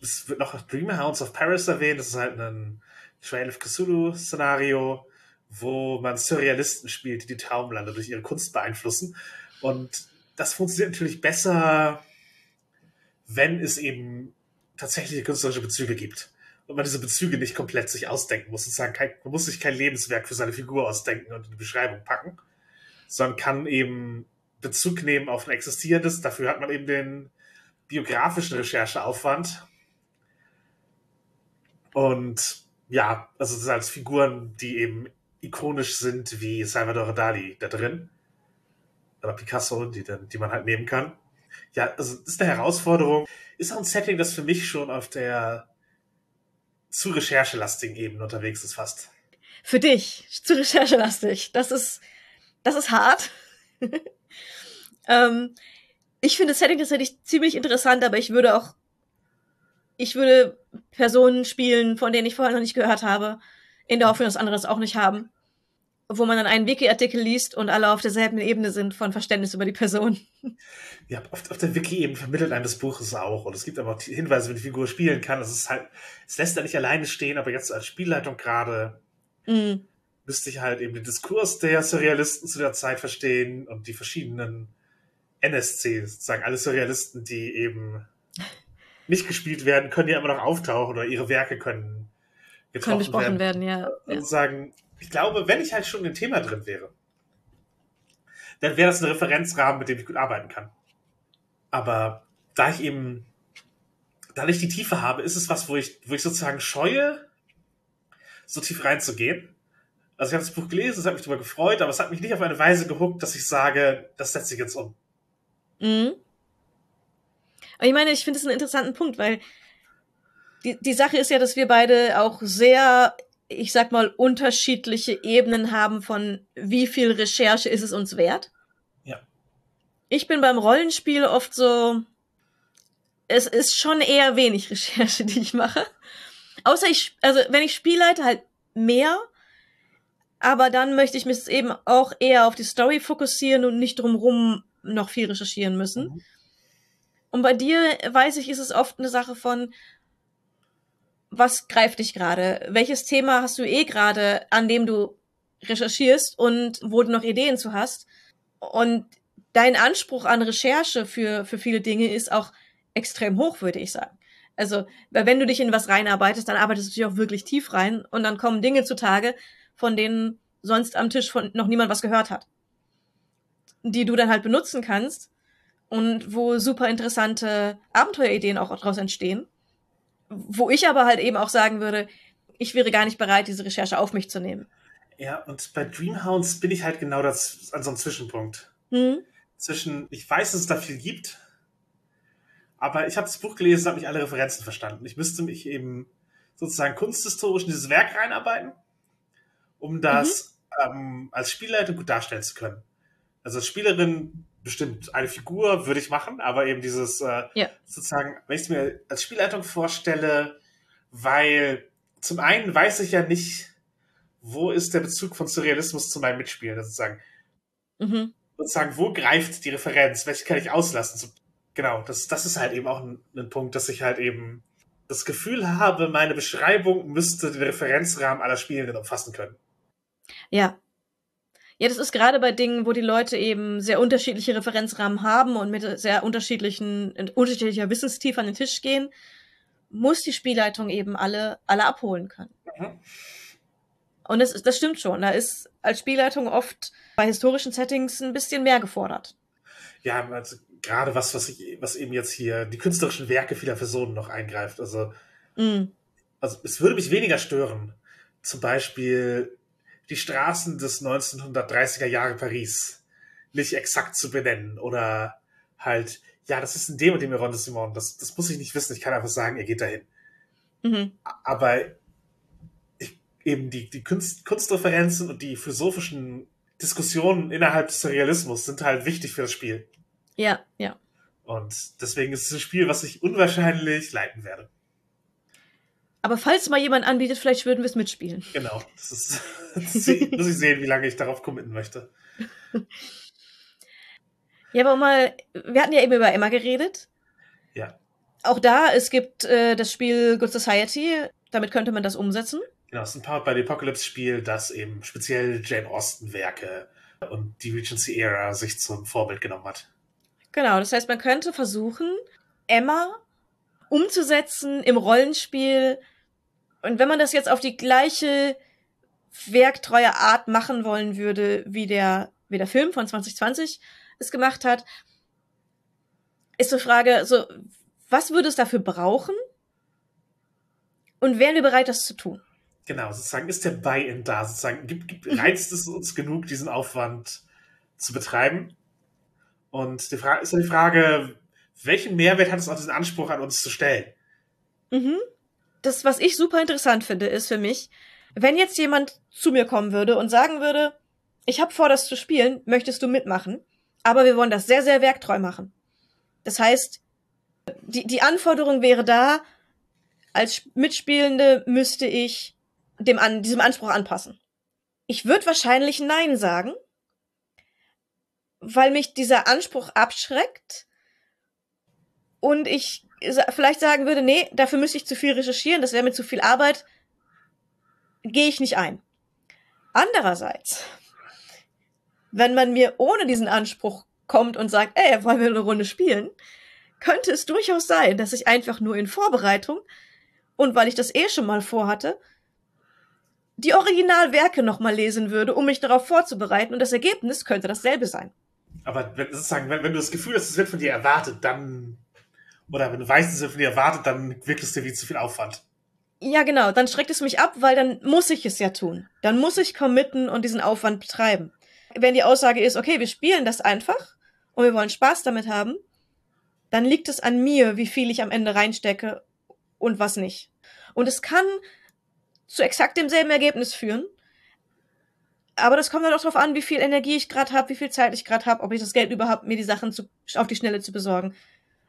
es wird noch Dreamhounds of Paris erwähnt. Das ist halt ein Trail of Cthulhu-Szenario, wo man Surrealisten spielt, die die Traumlande durch ihre Kunst beeinflussen. Und das funktioniert natürlich besser, wenn es eben tatsächliche künstlerische Bezüge gibt. Und man diese Bezüge nicht komplett sich ausdenken muss. Sozusagen kein, man muss sich kein Lebenswerk für seine Figur ausdenken und in die Beschreibung packen, sondern kann eben Bezug nehmen auf ein existierendes. Dafür hat man eben den biografischen Rechercheaufwand. Und ja, also das als Figuren, die eben ikonisch sind wie Salvador Dali da drin. Oder Picasso, die, die man halt nehmen kann. Ja, also ist eine Herausforderung. Ist auch ein Setting, das für mich schon auf der zu recherchelastigen Ebene unterwegs ist fast. Für dich, zu recherchelastig. Das ist, das ist hart. ähm, ich finde Setting tatsächlich ziemlich interessant, aber ich würde auch, ich würde Personen spielen, von denen ich vorher noch nicht gehört habe, in der Hoffnung, dass andere es auch nicht haben. Wo man dann einen Wiki-Artikel liest und alle auf derselben Ebene sind von Verständnis über die Person. Ja, auf, auf der Wiki-Ebene vermittelt einem das Buch es auch. Und es gibt aber auch Hinweise, wie die Figur spielen kann. Es ist halt, es lässt da nicht alleine stehen, aber jetzt als Spielleitung gerade mm. müsste ich halt eben den Diskurs der Surrealisten zu der Zeit verstehen und die verschiedenen NSC, sozusagen alle Surrealisten, die eben nicht gespielt werden, können ja immer noch auftauchen oder ihre Werke können können besprochen werden, werden ja. Und sagen, ich glaube, wenn ich halt schon dem Thema drin wäre, dann wäre das ein Referenzrahmen, mit dem ich gut arbeiten kann. Aber da ich eben, da ich die Tiefe habe, ist es was, wo ich, wo ich sozusagen scheue, so tief reinzugehen. Also ich habe das Buch gelesen, es hat mich darüber gefreut, aber es hat mich nicht auf eine Weise gehuckt, dass ich sage, das setze ich jetzt um. Mhm. Aber ich meine, ich finde es einen interessanten Punkt, weil die, die Sache ist ja, dass wir beide auch sehr, ich sag mal, unterschiedliche Ebenen haben von wie viel Recherche ist es uns wert. Ja. Ich bin beim Rollenspiel oft so, es ist schon eher wenig Recherche, die ich mache. Außer ich, also wenn ich Spielleite, halt mehr. Aber dann möchte ich mich eben auch eher auf die Story fokussieren und nicht drumrum noch viel recherchieren müssen. Mhm. Und bei dir, weiß ich, ist es oft eine Sache von, was greift dich gerade? Welches Thema hast du eh gerade, an dem du recherchierst und wo du noch Ideen zu hast? Und dein Anspruch an Recherche für, für viele Dinge ist auch extrem hoch, würde ich sagen. Also, wenn du dich in was reinarbeitest, dann arbeitest du dich auch wirklich tief rein und dann kommen Dinge zutage, von denen sonst am Tisch von noch niemand was gehört hat die du dann halt benutzen kannst und wo super interessante Abenteuerideen auch daraus entstehen. Wo ich aber halt eben auch sagen würde, ich wäre gar nicht bereit, diese Recherche auf mich zu nehmen. Ja, und bei Dreamhounds bin ich halt genau das an so einem Zwischenpunkt. Hm? Zwischen, ich weiß, dass es da viel gibt, aber ich habe das Buch gelesen, habe nicht alle Referenzen verstanden. Ich müsste mich eben sozusagen kunsthistorisch in dieses Werk reinarbeiten, um das mhm. ähm, als Spielleiter gut darstellen zu können also als Spielerin bestimmt eine Figur würde ich machen, aber eben dieses äh, ja. sozusagen, wenn ich es mir als Spielleitung vorstelle, weil zum einen weiß ich ja nicht, wo ist der Bezug von Surrealismus zu meinem Mitspielen, sozusagen. Mhm. Sozusagen, wo greift die Referenz? Welche kann ich auslassen? So, genau, das, das ist halt eben auch ein, ein Punkt, dass ich halt eben das Gefühl habe, meine Beschreibung müsste den Referenzrahmen aller Spielenden umfassen können. Ja, ja, das ist gerade bei Dingen, wo die Leute eben sehr unterschiedliche Referenzrahmen haben und mit sehr unterschiedlichen, unterschiedlicher Wissenstiefe an den Tisch gehen, muss die Spielleitung eben alle, alle abholen können. Mhm. Und das, das stimmt schon. Da ist als Spielleitung oft bei historischen Settings ein bisschen mehr gefordert. Ja, also gerade was, was, ich, was eben jetzt hier die künstlerischen Werke vieler Personen noch eingreift. Also, mm. also es würde mich weniger stören. Zum Beispiel die Straßen des 1930er Jahre Paris nicht exakt zu benennen oder halt ja, das ist ein dem und dem Arrondissement. Das, das muss ich nicht wissen. Ich kann einfach sagen, er geht dahin. Mhm. Aber ich, eben die, die Kunst, Kunstreferenzen und die philosophischen Diskussionen innerhalb des Surrealismus sind halt wichtig für das Spiel. Ja, ja. Und deswegen ist es ein Spiel, was ich unwahrscheinlich leiten werde. Aber falls mal jemand anbietet, vielleicht würden wir es mitspielen. Genau. Das ist, das muss ich sehen, wie lange ich darauf committen möchte. Ja, aber mal, wir hatten ja eben über Emma geredet. Ja. Auch da, es gibt äh, das Spiel Good Society, damit könnte man das umsetzen. Genau, es ist ein Powered by the Apocalypse-Spiel, das eben speziell Jane Austen-Werke und die Regency-Ära sich zum Vorbild genommen hat. Genau, das heißt, man könnte versuchen, Emma umzusetzen im Rollenspiel. Und wenn man das jetzt auf die gleiche werktreue Art machen wollen würde, wie der, wie der Film von 2020 es gemacht hat, ist die Frage, so, was würde es dafür brauchen? Und wären wir bereit, das zu tun? Genau, sozusagen ist der Buy-in da, sozusagen gibt, gibt, reizt es uns genug, diesen Aufwand zu betreiben? Und die Frage ist ja die Frage, welchen Mehrwert hat es auch diesen Anspruch an uns zu stellen? Mhm. Das, was ich super interessant finde, ist für mich, wenn jetzt jemand zu mir kommen würde und sagen würde, ich habe vor, das zu spielen, möchtest du mitmachen? Aber wir wollen das sehr, sehr werktreu machen. Das heißt, die, die Anforderung wäre da, als Mitspielende müsste ich dem an, diesem Anspruch anpassen. Ich würde wahrscheinlich Nein sagen, weil mich dieser Anspruch abschreckt und ich vielleicht sagen würde, nee, dafür müsste ich zu viel recherchieren, das wäre mir zu viel Arbeit, gehe ich nicht ein. Andererseits, wenn man mir ohne diesen Anspruch kommt und sagt, ey, wollen wir eine Runde spielen, könnte es durchaus sein, dass ich einfach nur in Vorbereitung und weil ich das eh schon mal vorhatte, die Originalwerke nochmal lesen würde, um mich darauf vorzubereiten und das Ergebnis könnte dasselbe sein. Aber wenn, sozusagen, wenn, wenn du das Gefühl hast, es wird von dir erwartet, dann, oder wenn du weißt, es wird von dir erwartet, dann wirkt es dir wie zu viel Aufwand. Ja, genau, dann schreckt es mich ab, weil dann muss ich es ja tun. Dann muss ich committen und diesen Aufwand betreiben. Wenn die Aussage ist, okay, wir spielen das einfach und wir wollen Spaß damit haben, dann liegt es an mir, wie viel ich am Ende reinstecke und was nicht. Und es kann zu exakt demselben Ergebnis führen, aber das kommt dann auch darauf an, wie viel Energie ich gerade habe, wie viel Zeit ich gerade habe, ob ich das Geld überhaupt mir die Sachen zu, auf die Schnelle zu besorgen.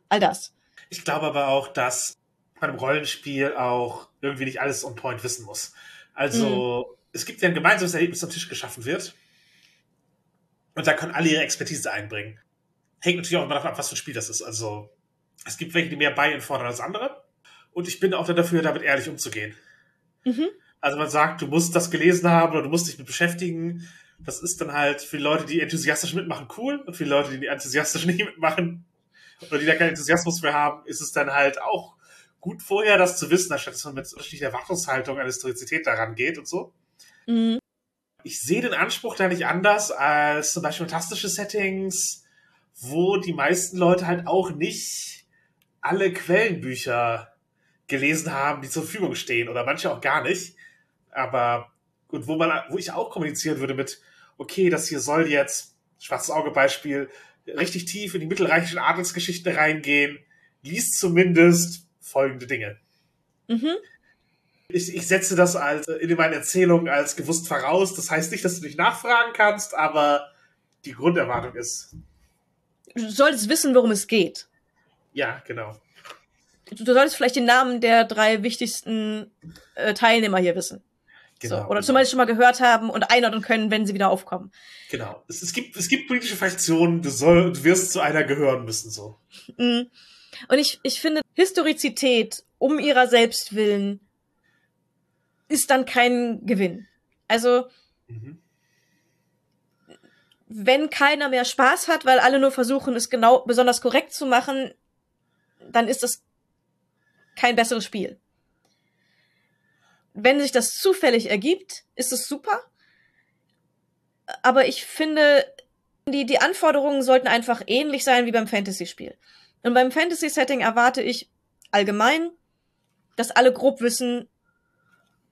All das. Ich glaube aber auch, dass bei einem Rollenspiel auch irgendwie nicht alles on point wissen muss. Also, mhm. es gibt ja ein gemeinsames Erlebnis am Tisch geschaffen wird. Und da können alle ihre Expertise einbringen. Hängt natürlich auch immer davon ab, was für ein Spiel das ist. Also, es gibt welche, die mehr Buy-in fordern als andere. Und ich bin auch dafür, damit ehrlich umzugehen. Mhm. Also man sagt, du musst das gelesen haben oder du musst dich mit beschäftigen. Das ist dann halt für Leute, die enthusiastisch mitmachen, cool. Und für die Leute, die enthusiastisch nicht mitmachen oder die da keinen Enthusiasmus mehr haben, ist es dann halt auch gut vorher, das zu wissen, anstatt dass man mit unterschiedlicher Erwartungshaltung an Historizität daran geht und so. Mhm. Ich sehe den Anspruch da nicht anders als zum Beispiel fantastische Settings, wo die meisten Leute halt auch nicht alle Quellenbücher gelesen haben, die zur Verfügung stehen oder manche auch gar nicht. Aber gut, wo man, wo ich auch kommunizieren würde mit, okay, das hier soll jetzt, schwarzes Auge Beispiel, richtig tief in die mittelreichischen Adelsgeschichte reingehen, liest zumindest folgende Dinge. Mhm. Ich, ich setze das als, in meinen Erzählungen als gewusst voraus. Das heißt nicht, dass du nicht nachfragen kannst, aber die Grunderwartung ist. Du solltest wissen, worum es geht. Ja, genau. Du solltest vielleicht den Namen der drei wichtigsten äh, Teilnehmer hier wissen. Genau, so, oder genau. zumindest schon mal gehört haben und einordnen können, wenn sie wieder aufkommen. Genau. Es, es, gibt, es gibt politische Fraktionen, du, soll, du wirst zu einer gehören müssen, so. Mhm. Und ich, ich finde, Historizität um ihrer selbst willen ist dann kein Gewinn. Also, mhm. wenn keiner mehr Spaß hat, weil alle nur versuchen, es genau besonders korrekt zu machen, dann ist das kein besseres Spiel. Wenn sich das zufällig ergibt, ist es super. Aber ich finde, die, die Anforderungen sollten einfach ähnlich sein wie beim Fantasy-Spiel. Und beim Fantasy-Setting erwarte ich allgemein, dass alle grob wissen,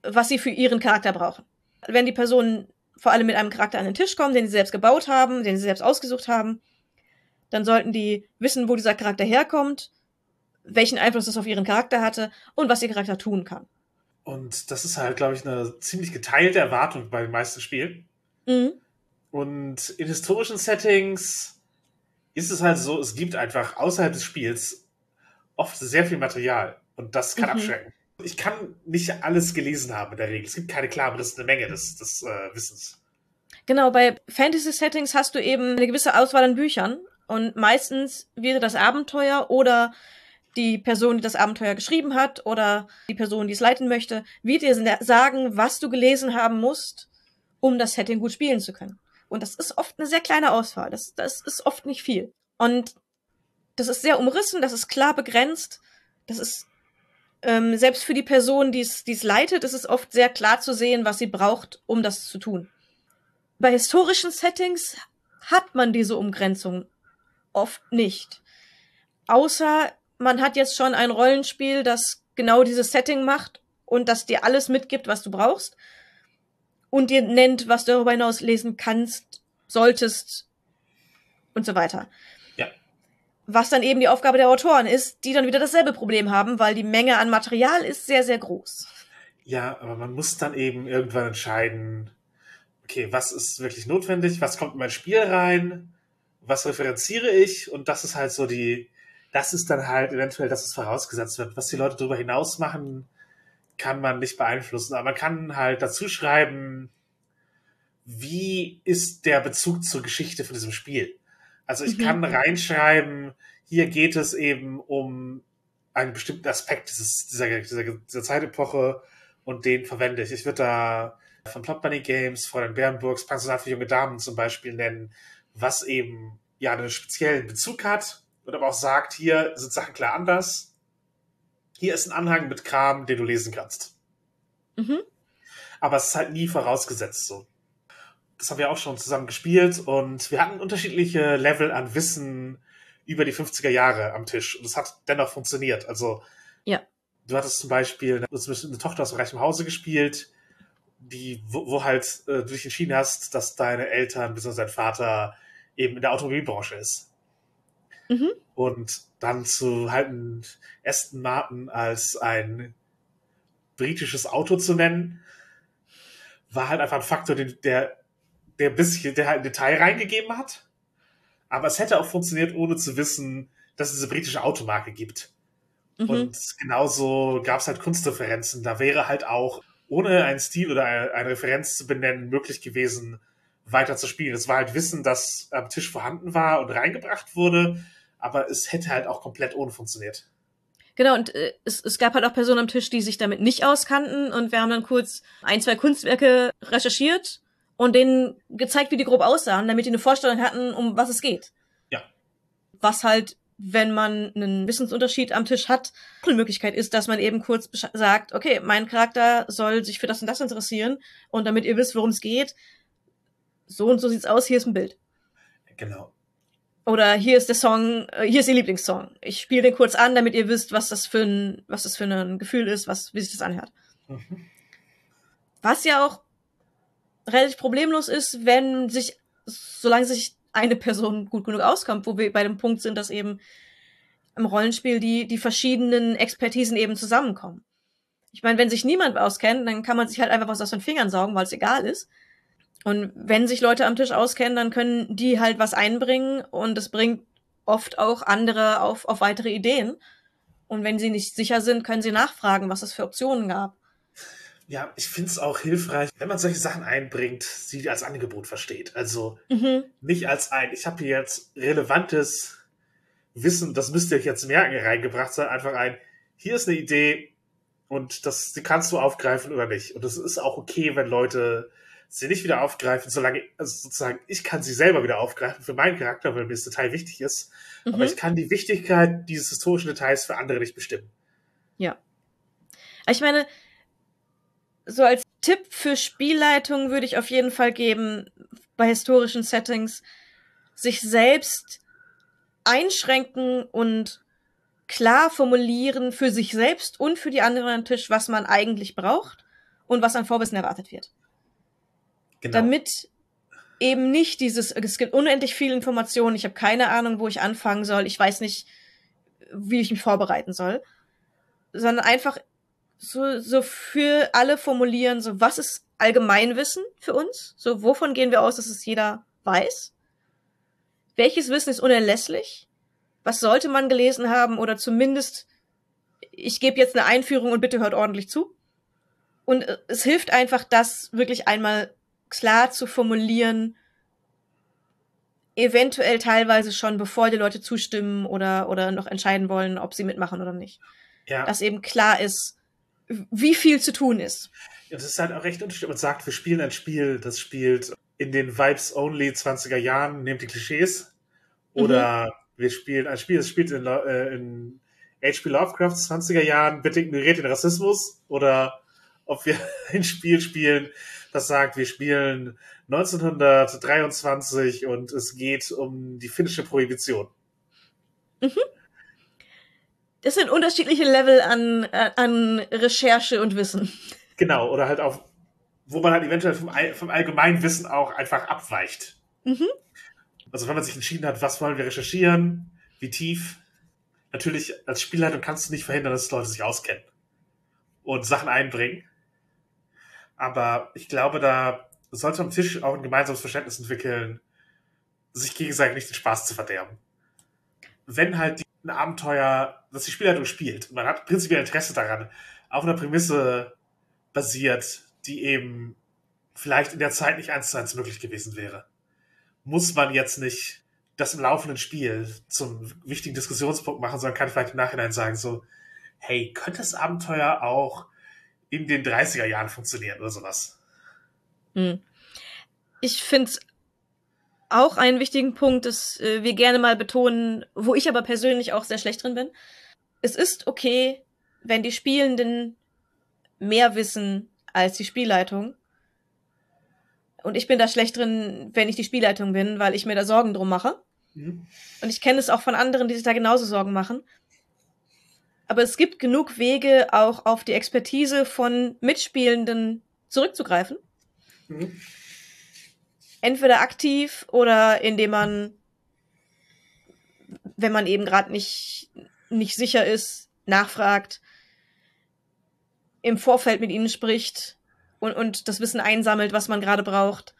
was sie für ihren Charakter brauchen. Wenn die Personen vor allem mit einem Charakter an den Tisch kommen, den sie selbst gebaut haben, den sie selbst ausgesucht haben, dann sollten die wissen, wo dieser Charakter herkommt, welchen Einfluss das auf ihren Charakter hatte und was ihr Charakter tun kann. Und das ist halt, glaube ich, eine ziemlich geteilte Erwartung bei den meisten Spielen. Mhm. Und in historischen Settings ist es halt so, es gibt einfach außerhalb des Spiels oft sehr viel Material. Und das kann Mhm. abschrecken. Ich kann nicht alles gelesen haben in der Regel. Es gibt keine klare, aber das ist eine Menge des, des äh, Wissens. Genau, bei Fantasy-Settings hast du eben eine gewisse Auswahl an Büchern und meistens wäre das Abenteuer oder die Person, die das Abenteuer geschrieben hat oder die Person, die es leiten möchte, wird dir sa- sagen, was du gelesen haben musst, um das Setting gut spielen zu können. Und das ist oft eine sehr kleine Auswahl. Das, das ist oft nicht viel. Und das ist sehr umrissen, das ist klar begrenzt. Das ist ähm, selbst für die Person, die es leitet, ist es oft sehr klar zu sehen, was sie braucht, um das zu tun. Bei historischen Settings hat man diese Umgrenzung oft nicht. Außer man hat jetzt schon ein Rollenspiel, das genau dieses Setting macht und das dir alles mitgibt, was du brauchst und dir nennt, was du darüber hinaus lesen kannst, solltest und so weiter. Ja. Was dann eben die Aufgabe der Autoren ist, die dann wieder dasselbe Problem haben, weil die Menge an Material ist sehr, sehr groß. Ja, aber man muss dann eben irgendwann entscheiden, okay, was ist wirklich notwendig, was kommt in mein Spiel rein, was referenziere ich und das ist halt so die, das ist dann halt eventuell, dass es vorausgesetzt wird. Was die Leute darüber hinaus machen, kann man nicht beeinflussen, aber man kann halt dazu schreiben, wie ist der Bezug zur Geschichte von diesem Spiel. Also ich Mhm. kann reinschreiben, hier geht es eben um einen bestimmten Aspekt dieses, dieser, dieser, dieser Zeitepoche und den verwende ich. Ich würde da von Plot Bunny Games, Fräulein Bernburgs Pensionat für junge Damen zum Beispiel nennen, was eben ja einen speziellen Bezug hat und aber auch sagt, hier sind Sachen klar anders. Hier ist ein Anhang mit Kram, den du lesen kannst. Mhm. Aber es ist halt nie vorausgesetzt so. Das haben wir auch schon zusammen gespielt und wir hatten unterschiedliche Level an Wissen über die 50er Jahre am Tisch und es hat dennoch funktioniert. Also Ja. du hattest zum Beispiel eine Tochter aus reichem Hause gespielt, die, wo, wo halt äh, du dich entschieden hast, dass deine Eltern bzw. dein Vater eben in der Automobilbranche ist. Mhm. Und dann zu halten Aston Martin als ein britisches Auto zu nennen, war halt einfach ein Faktor, den, der, der ein bisschen, der halt ein Detail reingegeben hat. Aber es hätte auch funktioniert, ohne zu wissen, dass es diese britische Automarke gibt. Mhm. Und genauso gab es halt Kunstreferenzen. Da wäre halt auch, ohne einen Stil oder eine Referenz zu benennen, möglich gewesen, weiter zu spielen. Es war halt Wissen, das am Tisch vorhanden war und reingebracht wurde, aber es hätte halt auch komplett ohne funktioniert. Genau, und äh, es, es gab halt auch Personen am Tisch, die sich damit nicht auskannten und wir haben dann kurz ein, zwei Kunstwerke recherchiert und denen gezeigt, wie die grob aussahen, damit die eine Vorstellung hatten, um was es geht. Ja. Was halt, wenn man einen Wissensunterschied am Tisch hat, eine Möglichkeit ist, dass man eben kurz sagt, okay, mein Charakter soll sich für das und das interessieren und damit ihr wisst, worum es geht, so und so sieht's aus, hier ist ein Bild. Genau. Oder hier ist der Song, äh, hier ist ihr Lieblingssong. Ich spiele den kurz an, damit ihr wisst, was das für ein, was das für ein Gefühl ist, was, wie sich das anhört. Mhm. Was ja auch relativ problemlos ist, wenn sich, solange sich eine Person gut genug auskommt, wo wir bei dem Punkt sind, dass eben im Rollenspiel die, die verschiedenen Expertisen eben zusammenkommen. Ich meine, wenn sich niemand auskennt, dann kann man sich halt einfach was aus den Fingern saugen, weil es egal ist. Und wenn sich Leute am Tisch auskennen, dann können die halt was einbringen und es bringt oft auch andere auf, auf weitere Ideen. Und wenn sie nicht sicher sind, können sie nachfragen, was es für Optionen gab. Ja, ich finde es auch hilfreich, wenn man solche Sachen einbringt, sie als Angebot versteht. Also Mhm. nicht als ein, ich habe hier jetzt relevantes Wissen, das müsst ihr euch jetzt merken, reingebracht, sondern einfach ein, hier ist eine Idee und das die kannst du aufgreifen oder nicht. Und es ist auch okay, wenn Leute sie nicht wieder aufgreifen, solange, also sozusagen, ich kann sie selber wieder aufgreifen für meinen Charakter, weil mir das Detail wichtig ist. Mhm. Aber ich kann die Wichtigkeit dieses historischen Details für andere nicht bestimmen. Ich meine, so als Tipp für Spielleitung würde ich auf jeden Fall geben, bei historischen Settings, sich selbst einschränken und klar formulieren für sich selbst und für die anderen am Tisch, was man eigentlich braucht und was an Vorwissen erwartet wird. Genau. Damit eben nicht dieses, es gibt unendlich viele Informationen, ich habe keine Ahnung, wo ich anfangen soll, ich weiß nicht, wie ich mich vorbereiten soll, sondern einfach so, so für alle formulieren, so was ist Allgemeinwissen für uns? So wovon gehen wir aus, dass es jeder weiß? Welches Wissen ist unerlässlich? Was sollte man gelesen haben oder zumindest ich gebe jetzt eine Einführung und bitte hört ordentlich zu. Und äh, es hilft einfach, das wirklich einmal klar zu formulieren, eventuell teilweise schon, bevor die Leute zustimmen oder, oder noch entscheiden wollen, ob sie mitmachen oder nicht. Ja. Dass eben klar ist, wie viel zu tun ist. Ja, das ist halt auch recht unterschiedlich. Man sagt, wir spielen ein Spiel, das spielt in den Vibes-Only 20er Jahren, nehmt die Klischees. Oder mhm. wir spielen ein Spiel, das spielt in, äh, in H.P. Lovecrafts 20er Jahren, bitte ignoriert den Rassismus. Oder ob wir ein Spiel spielen, das sagt, wir spielen 1923 und es geht um die finnische Prohibition. Mhm. Das sind unterschiedliche Level an, äh, an Recherche und Wissen. Genau, oder halt auch, wo man halt eventuell vom, vom allgemeinen Wissen auch einfach abweicht. Mhm. Also wenn man sich entschieden hat, was wollen wir recherchieren, wie tief. Natürlich, als Spielleitung kannst du nicht verhindern, dass Leute sich auskennen und Sachen einbringen. Aber ich glaube, da sollte am Tisch auch ein gemeinsames Verständnis entwickeln, sich gegenseitig nicht den Spaß zu verderben. Wenn halt ein Abenteuer, das die Spielleitung spielt, und man hat prinzipiell Interesse daran, auf einer Prämisse basiert, die eben vielleicht in der Zeit nicht eins zu eins möglich gewesen wäre, muss man jetzt nicht das im laufenden Spiel zum wichtigen Diskussionspunkt machen, sondern kann vielleicht im Nachhinein sagen, so, hey, könnte das Abenteuer auch in den 30er Jahren funktionieren oder sowas. Hm. Ich finde auch einen wichtigen Punkt, dass äh, wir gerne mal betonen, wo ich aber persönlich auch sehr schlecht drin bin. Es ist okay, wenn die Spielenden mehr wissen als die Spielleitung. Und ich bin da schlecht drin, wenn ich die Spielleitung bin, weil ich mir da Sorgen drum mache. Mhm. Und ich kenne es auch von anderen, die sich da genauso Sorgen machen. Aber es gibt genug Wege, auch auf die Expertise von Mitspielenden zurückzugreifen. Mhm. Entweder aktiv oder indem man, wenn man eben gerade nicht, nicht sicher ist, nachfragt, im Vorfeld mit ihnen spricht und, und das Wissen einsammelt, was man gerade braucht.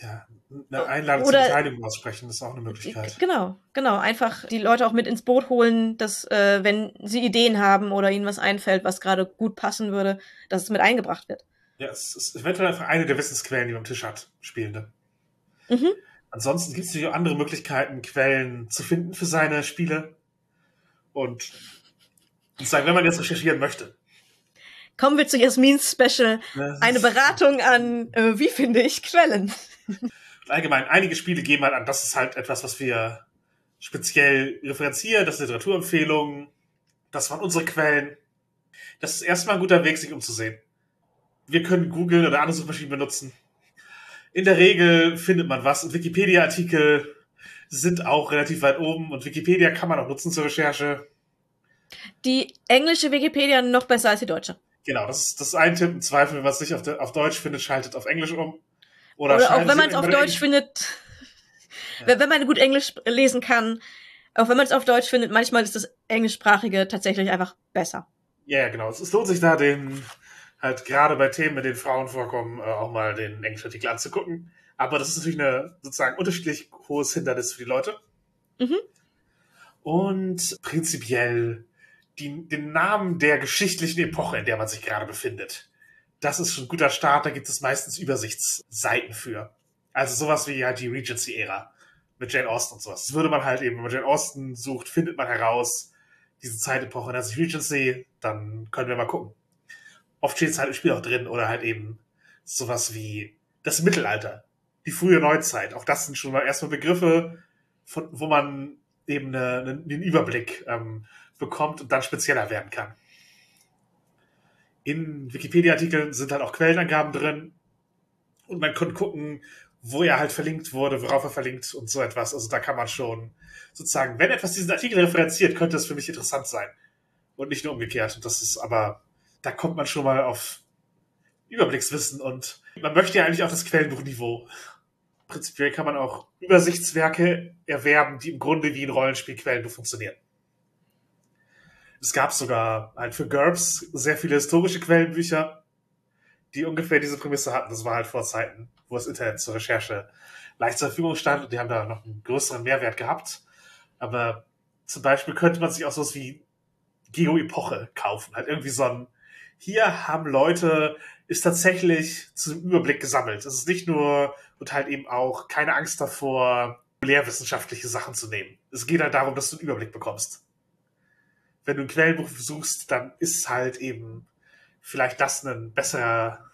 Ja, eine Einladung Oder, zur Beteiligung aussprechen, ist auch eine Möglichkeit. Genau, genau. Einfach die Leute auch mit ins Boot holen, dass, äh, wenn sie Ideen haben oder ihnen was einfällt, was gerade gut passen würde, dass es mit eingebracht wird. Ja, es ist eventuell einfach eine der Wissensquellen, die man am Tisch hat, Spielende. Mhm. Ansonsten gibt es natürlich auch andere Möglichkeiten, Quellen zu finden für seine Spiele. Und sagen, wenn man jetzt recherchieren möchte. Kommen wir zu Jasmins Special. Eine Beratung an, äh, wie finde ich Quellen? allgemein, einige Spiele geben halt an, das ist halt etwas, was wir speziell referenzieren, das ist Literaturempfehlungen, das waren unsere Quellen. Das ist erstmal ein guter Weg, sich umzusehen. Wir können Google oder andere Suchmaschinen benutzen. In der Regel findet man was und Wikipedia-Artikel sind auch relativ weit oben und Wikipedia kann man auch nutzen zur Recherche. Die englische Wikipedia noch besser als die deutsche. Genau, das ist, das ist ein Tipp. Im Zweifel, wenn man es nicht auf, de, auf Deutsch findet, schaltet auf Englisch um. Oder, Oder auch wenn man es auf Deutsch findet, ja. wenn man gut Englisch lesen kann, auch wenn man es auf Deutsch findet, manchmal ist das Englischsprachige tatsächlich einfach besser. Ja, yeah, genau. Es, lohnt sich da, den halt gerade bei Themen, in denen Frauen vorkommen, äh, auch mal den Englischartikel anzugucken. Aber das ist natürlich eine sozusagen unterschiedlich hohes Hindernis für die Leute. Mhm. Und prinzipiell die, den Namen der geschichtlichen Epoche, in der man sich gerade befindet das ist schon ein guter Start, da gibt es meistens Übersichtsseiten für. Also sowas wie halt die Regency-Ära mit Jane Austen und sowas. Das würde man halt eben, wenn man Jane Austen sucht, findet man heraus, diese Zeitepoche nennt sich Regency, dann können wir mal gucken. Oft steht es halt im Spiel auch drin oder halt eben sowas wie das Mittelalter, die frühe Neuzeit. Auch das sind schon mal erstmal Begriffe, von, wo man eben eine, eine, einen Überblick ähm, bekommt und dann spezieller werden kann in Wikipedia-Artikeln sind halt auch Quellenangaben drin und man kann gucken, wo er halt verlinkt wurde, worauf er verlinkt und so etwas. Also da kann man schon sozusagen, wenn etwas diesen Artikel referenziert, könnte es für mich interessant sein. Und nicht nur umgekehrt. Und das ist aber, da kommt man schon mal auf Überblickswissen und man möchte ja eigentlich auch das Quellenbuchniveau prinzipiell kann man auch Übersichtswerke erwerben, die im Grunde wie ein Rollenspielquellen funktionieren. Es gab sogar halt für GURPS sehr viele historische Quellenbücher, die ungefähr diese Prämisse hatten. Das war halt vor Zeiten, wo das Internet zur Recherche leicht zur Verfügung stand und die haben da noch einen größeren Mehrwert gehabt. Aber zum Beispiel könnte man sich auch sowas wie Geo-Epoche kaufen. Halt irgendwie so ein, hier haben Leute, ist tatsächlich zu einem Überblick gesammelt. Es ist nicht nur und halt eben auch keine Angst davor, lehrwissenschaftliche Sachen zu nehmen. Es geht halt darum, dass du einen Überblick bekommst. Wenn du ein Quellenbuch suchst, dann ist halt eben vielleicht das ein besserer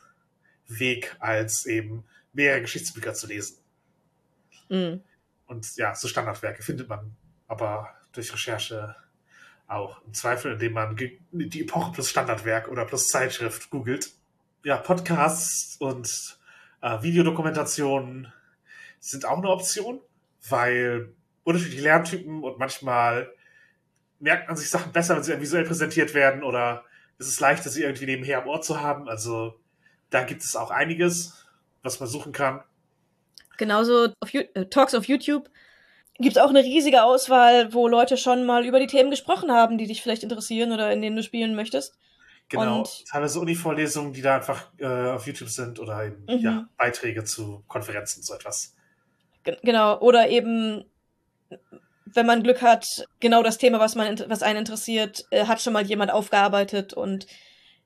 Weg, als eben mehrere Geschichtsbücher zu lesen. Mhm. Und ja, so Standardwerke findet man aber durch Recherche auch. Im Zweifel, indem man die Epoche plus Standardwerk oder plus Zeitschrift googelt. Ja, Podcasts und äh, Videodokumentationen sind auch eine Option, weil unterschiedliche Lerntypen und manchmal merkt man sich Sachen besser, wenn sie visuell präsentiert werden oder ist es leichter, sie irgendwie nebenher am Ort zu haben. Also da gibt es auch einiges, was man suchen kann. Genauso auf äh, Talks auf YouTube gibt es auch eine riesige Auswahl, wo Leute schon mal über die Themen gesprochen haben, die dich vielleicht interessieren oder in denen du spielen möchtest. Genau, und, teilweise Uni-Vorlesungen, die da einfach äh, auf YouTube sind oder eben mhm. ja, Beiträge zu Konferenzen, so etwas. Genau, oder eben, wenn man Glück hat, genau das Thema, was, man, was einen interessiert, äh, hat schon mal jemand aufgearbeitet und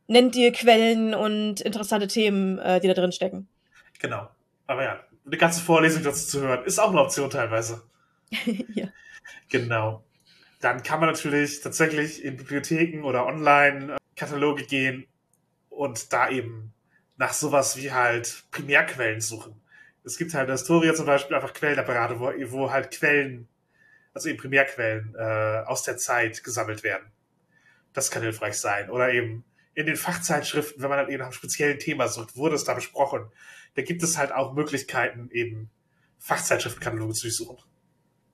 nennt dir Quellen und interessante Themen, äh, die da drin stecken. Genau. Aber ja, eine ganze Vorlesung dazu zu hören, ist auch eine Option teilweise. ja. Genau. Dann kann man natürlich tatsächlich in Bibliotheken oder online äh, Kataloge gehen und da eben nach sowas wie halt Primärquellen suchen. Es gibt halt in der Historie zum Beispiel einfach Quellenapparate, wo, wo halt Quellen, also eben Primärquellen äh, aus der Zeit gesammelt werden. Das kann hilfreich sein. Oder eben in den Fachzeitschriften, wenn man halt eben nach einem speziellen Thema sucht, wurde es da besprochen. Da gibt es halt auch Möglichkeiten, eben Fachzeitschriftenkataloge zu durchsuchen.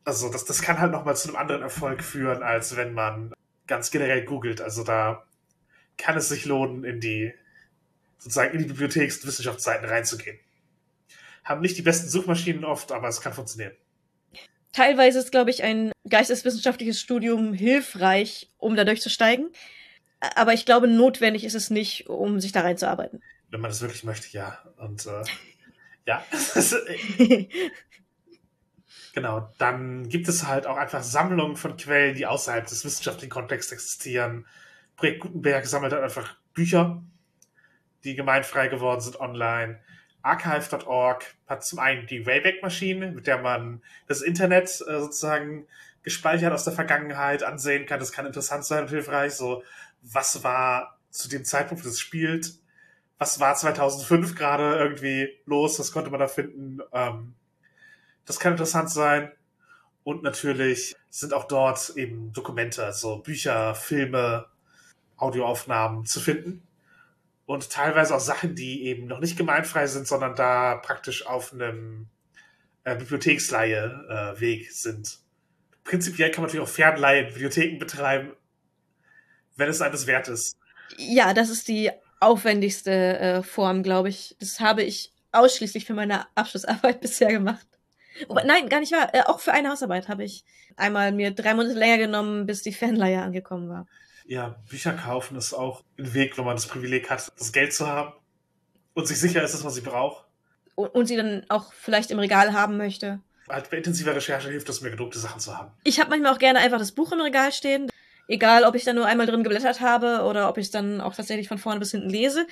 Also das, das kann halt nochmal zu einem anderen Erfolg führen, als wenn man ganz generell googelt. Also da kann es sich lohnen, in die sozusagen in die Bibliotheks- und Wissenschaftsseiten reinzugehen. Haben nicht die besten Suchmaschinen oft, aber es kann funktionieren. Teilweise ist, glaube ich, ein geisteswissenschaftliches Studium hilfreich, um da durchzusteigen. Aber ich glaube, notwendig ist es nicht, um sich da reinzuarbeiten. Wenn man das wirklich möchte, ja. Und äh, ja. genau. Dann gibt es halt auch einfach Sammlungen von Quellen, die außerhalb des wissenschaftlichen Kontexts existieren. Projekt Gutenberg sammelt halt einfach Bücher, die gemeinfrei geworden sind online. Archive.org hat zum einen die Wayback-Maschine, mit der man das Internet äh, sozusagen gespeichert aus der Vergangenheit ansehen kann. Das kann interessant sein und hilfreich. So, was war zu dem Zeitpunkt, wo das spielt? Was war 2005 gerade irgendwie los? Was konnte man da finden? Ähm, das kann interessant sein. Und natürlich sind auch dort eben Dokumente, also Bücher, Filme, Audioaufnahmen zu finden. Und teilweise auch Sachen, die eben noch nicht gemeinfrei sind, sondern da praktisch auf einem äh, Bibliotheksleihe-Weg äh, sind. Prinzipiell kann man natürlich auch Fernleihe in Bibliotheken betreiben, wenn es eines wert ist. Ja, das ist die aufwendigste äh, Form, glaube ich. Das habe ich ausschließlich für meine Abschlussarbeit bisher gemacht. Wobei, nein, gar nicht wahr. Äh, auch für eine Hausarbeit habe ich einmal mir drei Monate länger genommen, bis die Fernleihe angekommen war ja, Bücher kaufen ist auch ein Weg, wenn man das Privileg hat, das Geld zu haben und sich sicher ist, dass man sie braucht. Und, und sie dann auch vielleicht im Regal haben möchte. Halt bei intensiver Recherche hilft es mir, gedruckte Sachen zu haben. Ich habe manchmal auch gerne einfach das Buch im Regal stehen. Egal, ob ich da nur einmal drin geblättert habe oder ob ich es dann auch tatsächlich von vorne bis hinten lese.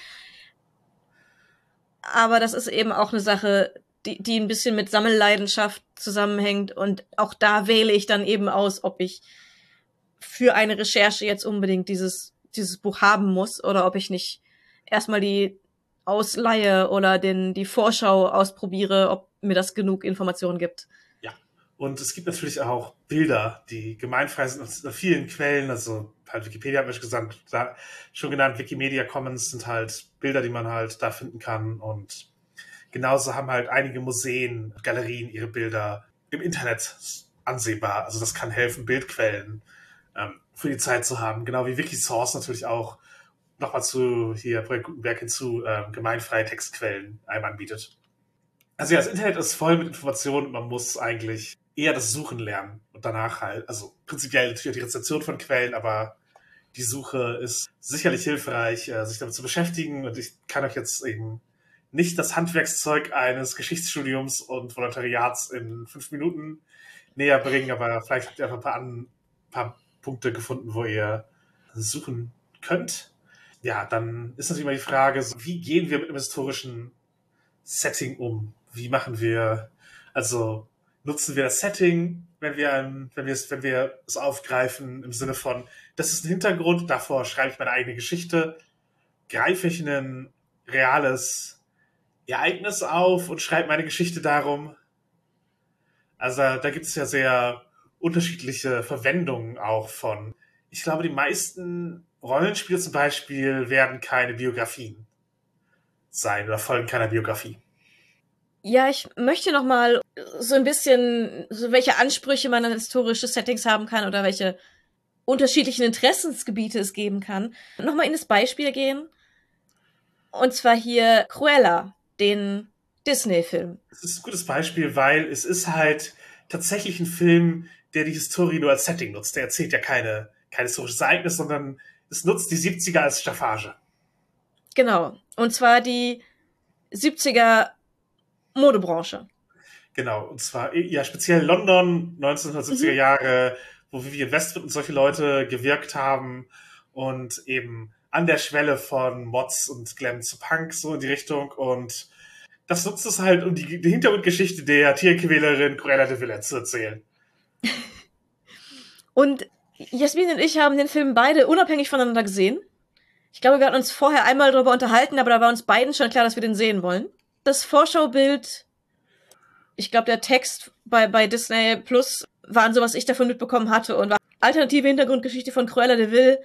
Aber das ist eben auch eine Sache, die, die ein bisschen mit Sammelleidenschaft zusammenhängt. Und auch da wähle ich dann eben aus, ob ich für eine Recherche jetzt unbedingt dieses, dieses Buch haben muss oder ob ich nicht erstmal die ausleihe oder den, die Vorschau ausprobiere, ob mir das genug Informationen gibt. Ja. Und es gibt natürlich auch Bilder, die gemeinfrei sind aus vielen Quellen, also halt Wikipedia mir schon gesagt, schon genannt, Wikimedia Commons sind halt Bilder, die man halt da finden kann und genauso haben halt einige Museen, Galerien ihre Bilder im Internet ansehbar. Also das kann helfen, Bildquellen für die Zeit zu haben. Genau wie Wikisource natürlich auch nochmal zu hier Projekt Gutenberg hinzu ähm, gemeinfreie Textquellen einem anbietet. Also ja, das Internet ist voll mit Informationen. Man muss eigentlich eher das Suchen lernen und danach halt, also prinzipiell natürlich auch die Rezeption von Quellen, aber die Suche ist sicherlich hilfreich, äh, sich damit zu beschäftigen. Und ich kann euch jetzt eben nicht das Handwerkszeug eines Geschichtsstudiums und Volontariats in fünf Minuten näher bringen, aber vielleicht habt ihr einfach ein paar, an, paar Punkte gefunden, wo ihr suchen könnt. Ja, dann ist natürlich immer die Frage, wie gehen wir mit einem historischen Setting um? Wie machen wir, also nutzen wir das Setting, wenn wir, wenn wir es, wenn wir es aufgreifen, im Sinne von, das ist ein Hintergrund, davor schreibe ich meine eigene Geschichte, greife ich ein reales Ereignis auf und schreibe meine Geschichte darum. Also da gibt es ja sehr unterschiedliche Verwendungen auch von. Ich glaube, die meisten Rollenspiele zum Beispiel werden keine Biografien sein oder folgen keiner Biografie. Ja, ich möchte noch mal so ein bisschen, so welche Ansprüche man an historische Settings haben kann oder welche unterschiedlichen Interessensgebiete es geben kann. Noch mal in das Beispiel gehen. Und zwar hier Cruella, den Disney-Film. Es ist ein gutes Beispiel, weil es ist halt tatsächlich ein Film, der die Historie nur als Setting nutzt. Der erzählt ja keine, kein historisches Ereignis, sondern es nutzt die 70er als Staffage. Genau. Und zwar die 70er Modebranche. Genau, und zwar ja speziell London, 1970er mhm. Jahre, wo Vivian Westwood und solche Leute gewirkt haben und eben an der Schwelle von Mods und Glam zu Punk, so in die Richtung. Und das nutzt es halt, um die, die Hintergrundgeschichte der Tierquälerin Cruella de Vil zu erzählen. Und Jasmin und ich haben den Film beide unabhängig voneinander gesehen. Ich glaube, wir hatten uns vorher einmal darüber unterhalten, aber da war uns beiden schon klar, dass wir den sehen wollen das Vorschaubild, ich glaube, der Text bei, bei Disney Plus waren so, was ich davon mitbekommen hatte und war alternative Hintergrundgeschichte von Cruella de Vil.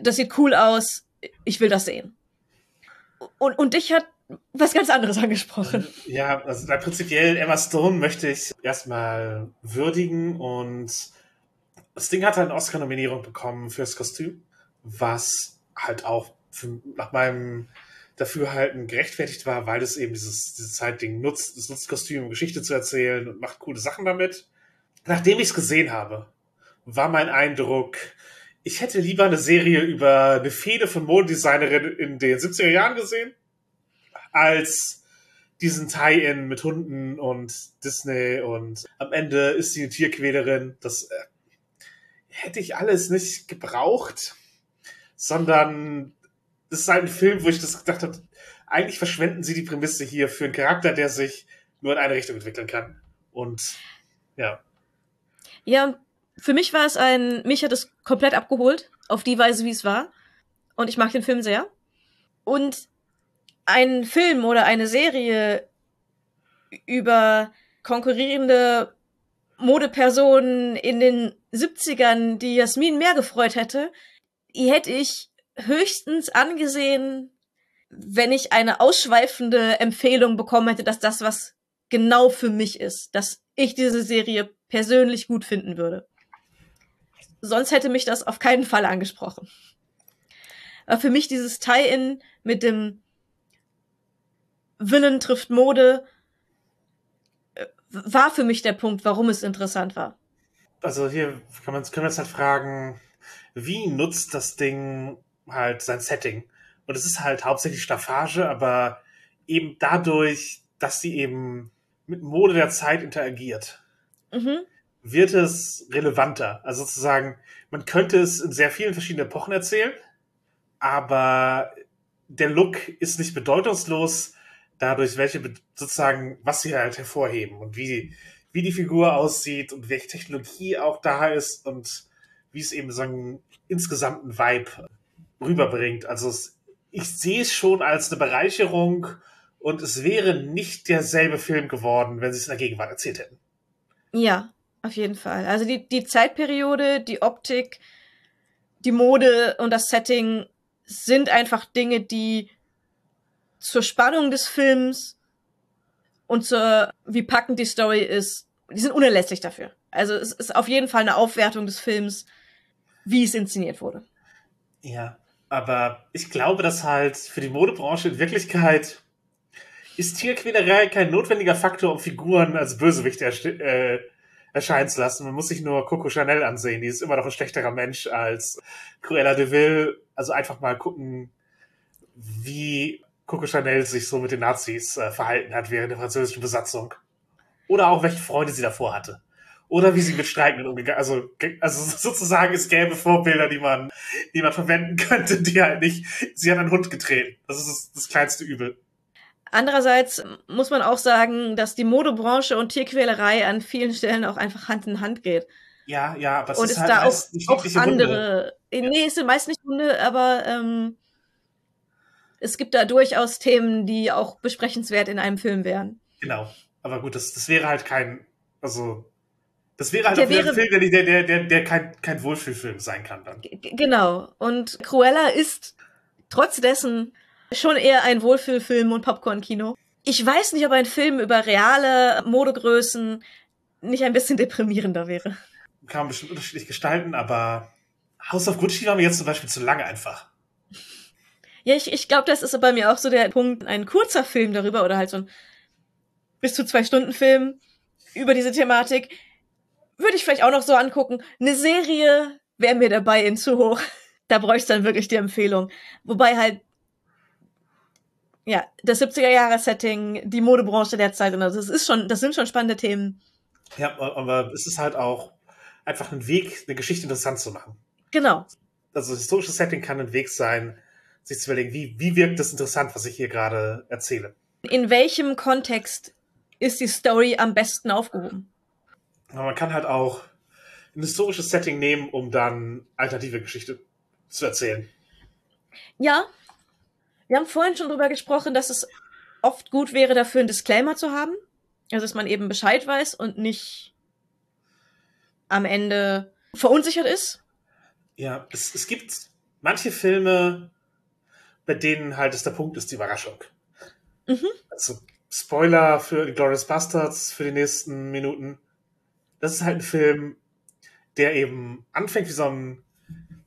Das sieht cool aus. Ich will das sehen. Und, und dich hat was ganz anderes angesprochen. Ja, also prinzipiell Emma Stone möchte ich erstmal würdigen und das Ding hat halt eine Oscar-Nominierung bekommen fürs Kostüm, was halt auch für, nach meinem Dafürhalten gerechtfertigt war, weil es eben dieses, dieses Zeitding nutzt, es nutzt Kostüm, um Geschichte zu erzählen und macht coole Sachen damit. Nachdem ich es gesehen habe, war mein Eindruck, ich hätte lieber eine Serie über eine Fehde von Modedesignerin in den 70er Jahren gesehen, als diesen Tie-In mit Hunden und Disney und am Ende ist sie eine Tierquälerin. Das äh, hätte ich alles nicht gebraucht, sondern das ist halt ein Film, wo ich das gedacht habe, eigentlich verschwenden sie die Prämisse hier für einen Charakter, der sich nur in eine Richtung entwickeln kann. Und ja. Ja, für mich war es ein, mich hat es komplett abgeholt, auf die Weise, wie es war. Und ich mag den Film sehr. Und ein Film oder eine Serie über konkurrierende Modepersonen in den 70ern, die Jasmin mehr gefreut hätte, die hätte ich höchstens angesehen, wenn ich eine ausschweifende Empfehlung bekommen hätte, dass das was genau für mich ist, dass ich diese Serie persönlich gut finden würde. Sonst hätte mich das auf keinen Fall angesprochen. Aber für mich dieses Tie-In mit dem Willen trifft Mode äh, war für mich der Punkt, warum es interessant war. Also hier kann man, können wir uns halt fragen, wie nutzt das Ding halt sein Setting. Und es ist halt hauptsächlich Staffage, aber eben dadurch, dass sie eben mit Mode der Zeit interagiert, mhm. wird es relevanter. Also sozusagen, man könnte es in sehr vielen verschiedenen Epochen erzählen, aber der Look ist nicht bedeutungslos dadurch, welche sozusagen, was sie halt hervorheben und wie, wie die Figur aussieht und welche Technologie auch da ist und wie es eben so einen insgesamten Vibe rüberbringt. Also es, ich sehe es schon als eine Bereicherung und es wäre nicht derselbe Film geworden, wenn sie es in der Gegenwart erzählt hätten. Ja, auf jeden Fall. Also die, die Zeitperiode, die Optik, die Mode und das Setting sind einfach Dinge, die zur Spannung des Films und zur, wie packend die Story ist, die sind unerlässlich dafür. Also es ist auf jeden Fall eine Aufwertung des Films, wie es inszeniert wurde. Ja, aber ich glaube, dass halt für die Modebranche in Wirklichkeit ist Tierquälerei kein notwendiger Faktor, um Figuren als Bösewicht äh, erscheinen zu lassen. Man muss sich nur Coco Chanel ansehen. Die ist immer noch ein schlechterer Mensch als Cruella de Vil. Also einfach mal gucken, wie Coco Chanel sich so mit den Nazis äh, verhalten hat während der französischen Besatzung. Oder auch welche Freunde sie davor hatte. Oder wie sie mit Streikenden umgegangen Also, also sozusagen, es gäbe Vorbilder, die man, die man verwenden könnte, die halt nicht, sie hat einen Hund getreten. Das ist das, das kleinste Übel. Andererseits muss man auch sagen, dass die Modebranche und Tierquälerei an vielen Stellen auch einfach Hand in Hand geht. Ja, ja, aber es und ist halt da auch, auch andere. Hunde. Nee, es sind meist nicht Hunde, aber ähm, es gibt da durchaus Themen, die auch besprechenswert in einem Film wären. Genau. Aber gut, das, das wäre halt kein, also das wäre halt der wäre, ein Film, der, der, der, der kein, kein Wohlfühlfilm sein kann dann. Genau. Und Cruella ist trotz dessen schon eher ein Wohlfühlfilm und Popcorn-Kino. Ich weiß nicht, ob ein Film über reale Modegrößen nicht ein bisschen deprimierender wäre. Kann man bestimmt unterschiedlich gestalten, aber House of Gucci war mir jetzt zum Beispiel zu lange einfach. Ja, ich, ich glaube, das ist bei mir auch so der Punkt, ein kurzer Film darüber oder halt so ein bis zu zwei Stunden Film über diese Thematik würde ich vielleicht auch noch so angucken. Eine Serie wäre mir dabei in zu hoch. Da bräuchte ich dann wirklich die Empfehlung. Wobei halt ja, das 70er-Jahre-Setting, die Modebranche der Zeit, also das ist schon, das sind schon spannende Themen. Ja, aber es ist halt auch einfach ein Weg, eine Geschichte interessant zu machen. Genau. Also das historische Setting kann ein Weg sein, sich zu überlegen, wie, wie wirkt das interessant, was ich hier gerade erzähle. In welchem Kontext ist die Story am besten aufgehoben? Aber man kann halt auch ein historisches Setting nehmen, um dann alternative Geschichte zu erzählen. Ja. Wir haben vorhin schon drüber gesprochen, dass es oft gut wäre, dafür einen Disclaimer zu haben. Also, dass man eben Bescheid weiß und nicht am Ende verunsichert ist. Ja, es, es gibt manche Filme, bei denen halt es der Punkt ist, die Überraschung. Mhm. Also Spoiler für Glorious Bastards für die nächsten Minuten. Das ist halt ein Film, der eben anfängt wie so ein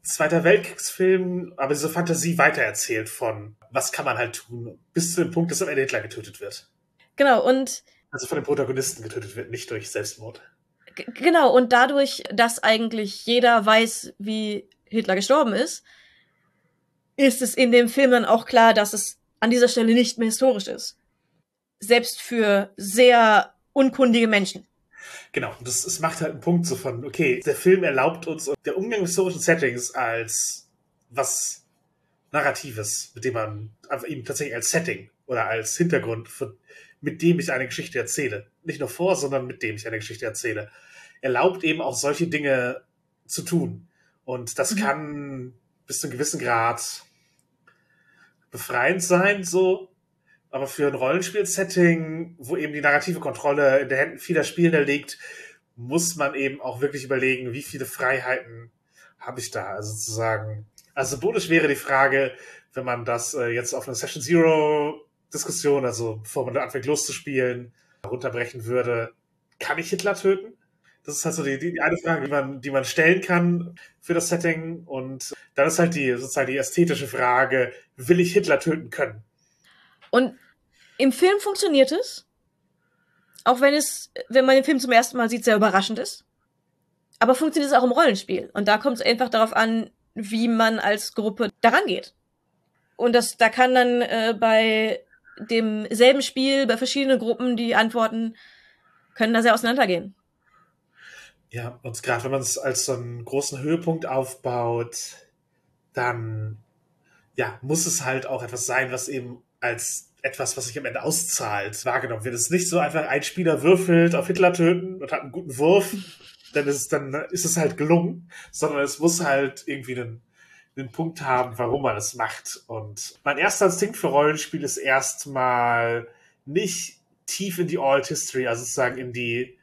Zweiter Weltkriegsfilm, aber diese Fantasie weitererzählt von, was kann man halt tun, bis zu dem Punkt, dass am Ende Hitler getötet wird. Genau, und. Also von den Protagonisten getötet wird, nicht durch Selbstmord. Genau, und dadurch, dass eigentlich jeder weiß, wie Hitler gestorben ist, ist es in dem Film dann auch klar, dass es an dieser Stelle nicht mehr historisch ist. Selbst für sehr unkundige Menschen. Genau, das, das macht halt einen Punkt so von, okay, der Film erlaubt uns der Umgang mit historischen Settings als was Narratives, mit dem man einfach eben tatsächlich als Setting oder als Hintergrund, von, mit dem ich eine Geschichte erzähle. Nicht nur vor, sondern mit dem ich eine Geschichte erzähle. Erlaubt eben auch solche Dinge zu tun. Und das mhm. kann bis zu einem gewissen Grad befreiend sein, so, aber für ein Rollenspiel-Setting, wo eben die narrative Kontrolle in den Händen vieler Spielender liegt, muss man eben auch wirklich überlegen, wie viele Freiheiten habe ich da? Also zu sagen, also symbolisch wäre die Frage, wenn man das äh, jetzt auf eine Session Zero Diskussion, also bevor man anfängt loszuspielen, runterbrechen würde, kann ich Hitler töten? Das ist halt so die, die eine Frage, die man, die man stellen kann für das Setting. Und dann ist halt die sozusagen die ästhetische Frage, will ich Hitler töten können? Und im Film funktioniert es. Auch wenn es, wenn man den Film zum ersten Mal sieht, sehr überraschend ist. Aber funktioniert es auch im Rollenspiel. Und da kommt es einfach darauf an, wie man als Gruppe daran geht. Und das, da kann dann äh, bei demselben Spiel, bei verschiedenen Gruppen, die Antworten können da sehr auseinandergehen. Ja, und gerade wenn man es als so einen großen Höhepunkt aufbaut, dann ja, muss es halt auch etwas sein, was eben als etwas, was sich am Ende auszahlt, wahrgenommen wird. Es ist nicht so einfach, ein Spieler würfelt auf Hitler töten und hat einen guten Wurf, dann ist es, dann ist es halt gelungen, sondern es muss halt irgendwie einen, einen Punkt haben, warum man es macht. Und mein erster Instinkt für Rollenspiel ist erstmal nicht tief in die Alt History, also sozusagen in die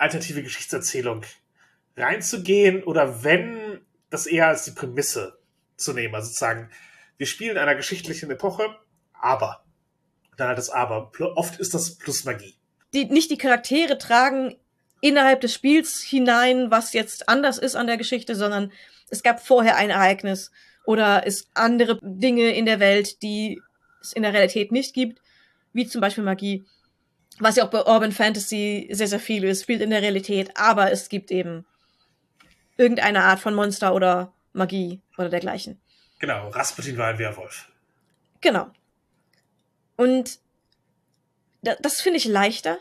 alternative Geschichtserzählung reinzugehen oder wenn, das eher als die Prämisse zu nehmen. Also sozusagen, wir spielen in einer geschichtlichen Epoche, aber. Dann halt das Aber. Oft ist das plus Magie. Die, nicht die Charaktere tragen innerhalb des Spiels hinein, was jetzt anders ist an der Geschichte, sondern es gab vorher ein Ereignis oder es andere Dinge in der Welt, die es in der Realität nicht gibt. wie zum Beispiel Magie, was ja auch bei Urban Fantasy sehr, sehr viel ist, spielt in der Realität, aber es gibt eben irgendeine Art von Monster oder Magie oder dergleichen. Genau, Rasputin war ein Werwolf. Genau. Und das finde ich leichter,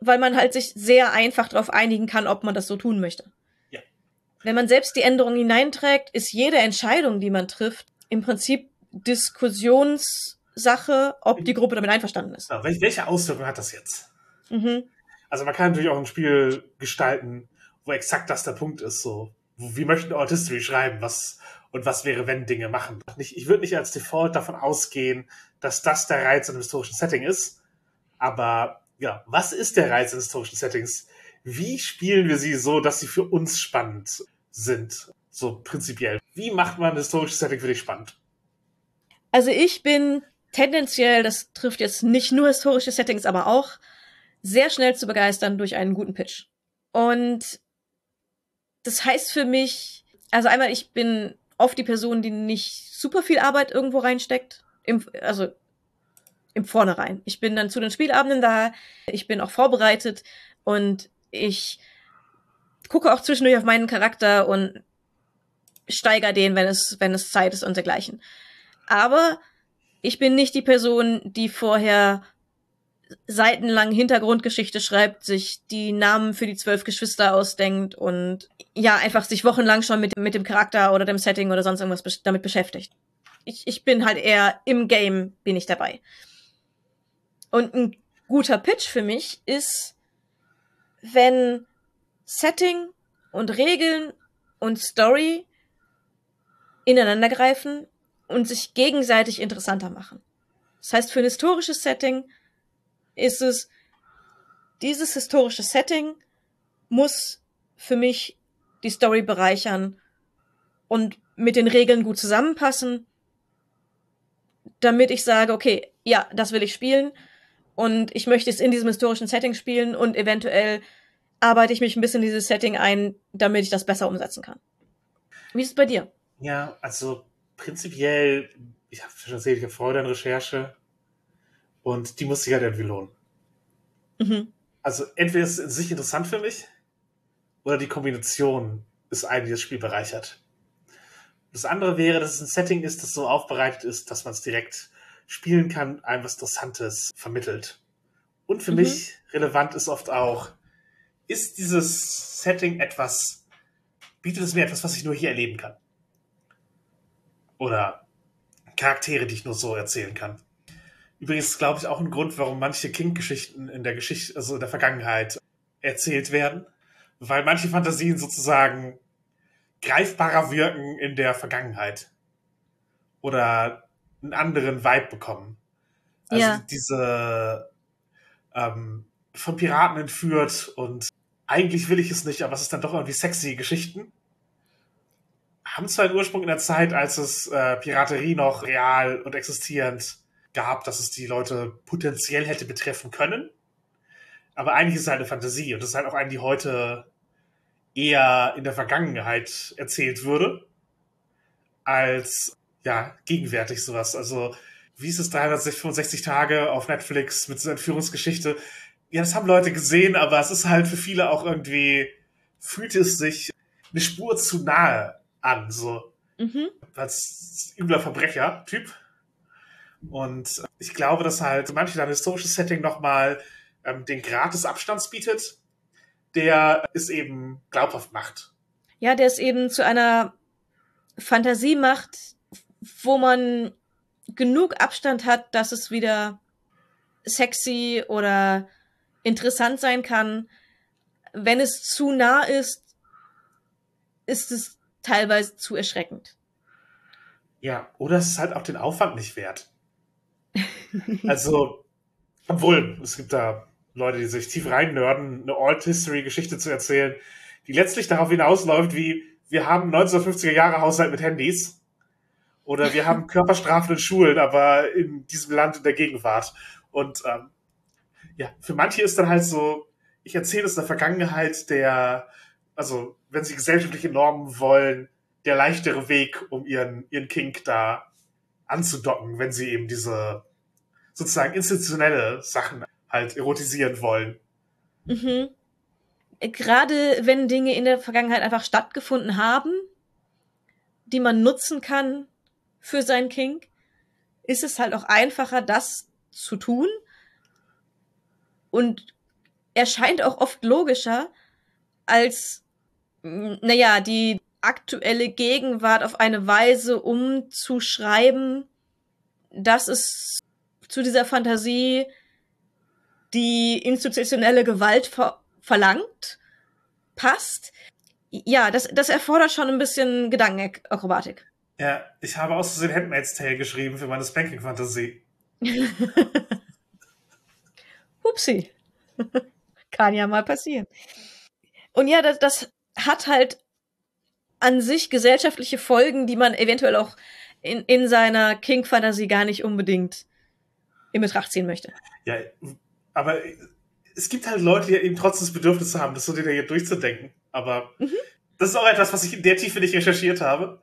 weil man halt sich sehr einfach darauf einigen kann, ob man das so tun möchte. Ja. Wenn man selbst die Änderung hineinträgt, ist jede Entscheidung, die man trifft, im Prinzip Diskussionssache, ob die Gruppe damit einverstanden ist. Ja, welche Auswirkungen hat das jetzt? Mhm. Also man kann natürlich auch ein Spiel gestalten, wo exakt das der Punkt ist. So, wie möchten Art History schreiben, was und was wäre, wenn Dinge machen. Ich würde nicht als Default davon ausgehen, dass das der Reiz in einem historischen Setting ist. Aber ja, was ist der Reiz in historischen Settings? Wie spielen wir sie so, dass sie für uns spannend sind? So prinzipiell. Wie macht man ein historisches Setting für dich spannend? Also ich bin tendenziell, das trifft jetzt nicht nur historische Settings, aber auch sehr schnell zu begeistern durch einen guten Pitch. Und das heißt für mich, also einmal, ich bin oft die Person, die nicht super viel Arbeit irgendwo reinsteckt. Im, also im Vornherein. Ich bin dann zu den Spielabenden da, ich bin auch vorbereitet und ich gucke auch zwischendurch auf meinen Charakter und steiger den, wenn es, wenn es Zeit ist und dergleichen. Aber ich bin nicht die Person, die vorher seitenlang Hintergrundgeschichte schreibt, sich die Namen für die zwölf Geschwister ausdenkt und ja, einfach sich wochenlang schon mit, mit dem Charakter oder dem Setting oder sonst irgendwas be damit beschäftigt. Ich, ich bin halt eher im Game bin ich dabei. Und ein guter Pitch für mich ist, wenn Setting und Regeln und Story ineinander greifen und sich gegenseitig interessanter machen. Das heißt, für ein historisches Setting ist es, dieses historische Setting muss für mich die Story bereichern und mit den Regeln gut zusammenpassen, damit ich sage, okay, ja, das will ich spielen und ich möchte es in diesem historischen Setting spielen und eventuell arbeite ich mich ein bisschen in dieses Setting ein, damit ich das besser umsetzen kann. Wie ist es bei dir? Ja, also prinzipiell, ich habe schon erzählt, ich habe Freude an Recherche und die muss sich halt irgendwie lohnen. Mhm. Also entweder ist es in sich interessant für mich oder die Kombination ist eigentlich das Spiel bereichert. Das andere wäre, dass es ein Setting ist, das so aufbereitet ist, dass man es direkt spielen kann, einem was Interessantes vermittelt. Und für mhm. mich relevant ist oft auch, ist dieses Setting etwas, bietet es mir etwas, was ich nur hier erleben kann? Oder Charaktere, die ich nur so erzählen kann. Übrigens glaube ich auch ein Grund, warum manche King-Geschichten in der Geschichte, also in der Vergangenheit erzählt werden, weil manche Fantasien sozusagen greifbarer wirken in der Vergangenheit oder einen anderen Vibe bekommen. Also ja. diese ähm, von Piraten entführt und eigentlich will ich es nicht, aber es ist dann doch irgendwie sexy Geschichten. Haben zwar einen Ursprung in der Zeit, als es äh, Piraterie noch real und existierend gab, dass es die Leute potenziell hätte betreffen können. Aber eigentlich ist es halt eine Fantasie und das ist halt auch eine, die heute eher in der Vergangenheit erzählt würde, als ja, gegenwärtig sowas. Also, wie ist es 365 Tage auf Netflix mit so einer Entführungsgeschichte? Ja, das haben Leute gesehen, aber es ist halt für viele auch irgendwie, fühlt es sich eine Spur zu nahe an, so. Mhm. Als übler Verbrecher-Typ. Und ich glaube, dass halt manche dann historisches Setting nochmal ähm, den Grad des Abstands bietet, der es eben glaubhaft macht. Ja, der es eben zu einer Fantasie macht, wo man genug Abstand hat, dass es wieder sexy oder interessant sein kann. Wenn es zu nah ist, ist es teilweise zu erschreckend. Ja, oder es ist halt auch den Aufwand nicht wert. also, obwohl, es gibt da Leute, die sich tief reinnörden, eine Alt-History-Geschichte zu erzählen, die letztlich darauf hinausläuft, wie wir haben 1950er Jahre Haushalt mit Handys oder wir haben Körperstrafen in Schulen, aber in diesem Land in der Gegenwart. Und ähm, ja, für manche ist dann halt so, ich erzähle es der Vergangenheit, der, also wenn sie gesellschaftliche Normen wollen, der leichtere Weg, um ihren, ihren Kink da anzudocken, wenn sie eben diese sozusagen institutionelle Sachen halt erotisieren wollen. Mhm. Gerade wenn Dinge in der Vergangenheit einfach stattgefunden haben, die man nutzen kann für sein Kink, ist es halt auch einfacher, das zu tun. Und erscheint auch oft logischer, als, naja, die aktuelle Gegenwart auf eine Weise umzuschreiben, dass es zu dieser Fantasie die institutionelle Gewalt ver verlangt, passt. Ja, das, das erfordert schon ein bisschen Gedankenakrobatik. Ja, ich habe aus Versehen Handmaid's Tale geschrieben für meine Spanking-Fantasie. Hupsi. Kann ja mal passieren. Und ja, das, das hat halt an sich gesellschaftliche Folgen, die man eventuell auch in, in seiner King-Fantasie gar nicht unbedingt in Betracht ziehen möchte. Ja, aber es gibt halt Leute, die eben trotzdem das Bedürfnis haben, das so detailliert durchzudenken. Aber mhm. das ist auch etwas, was ich in der Tiefe nicht recherchiert habe.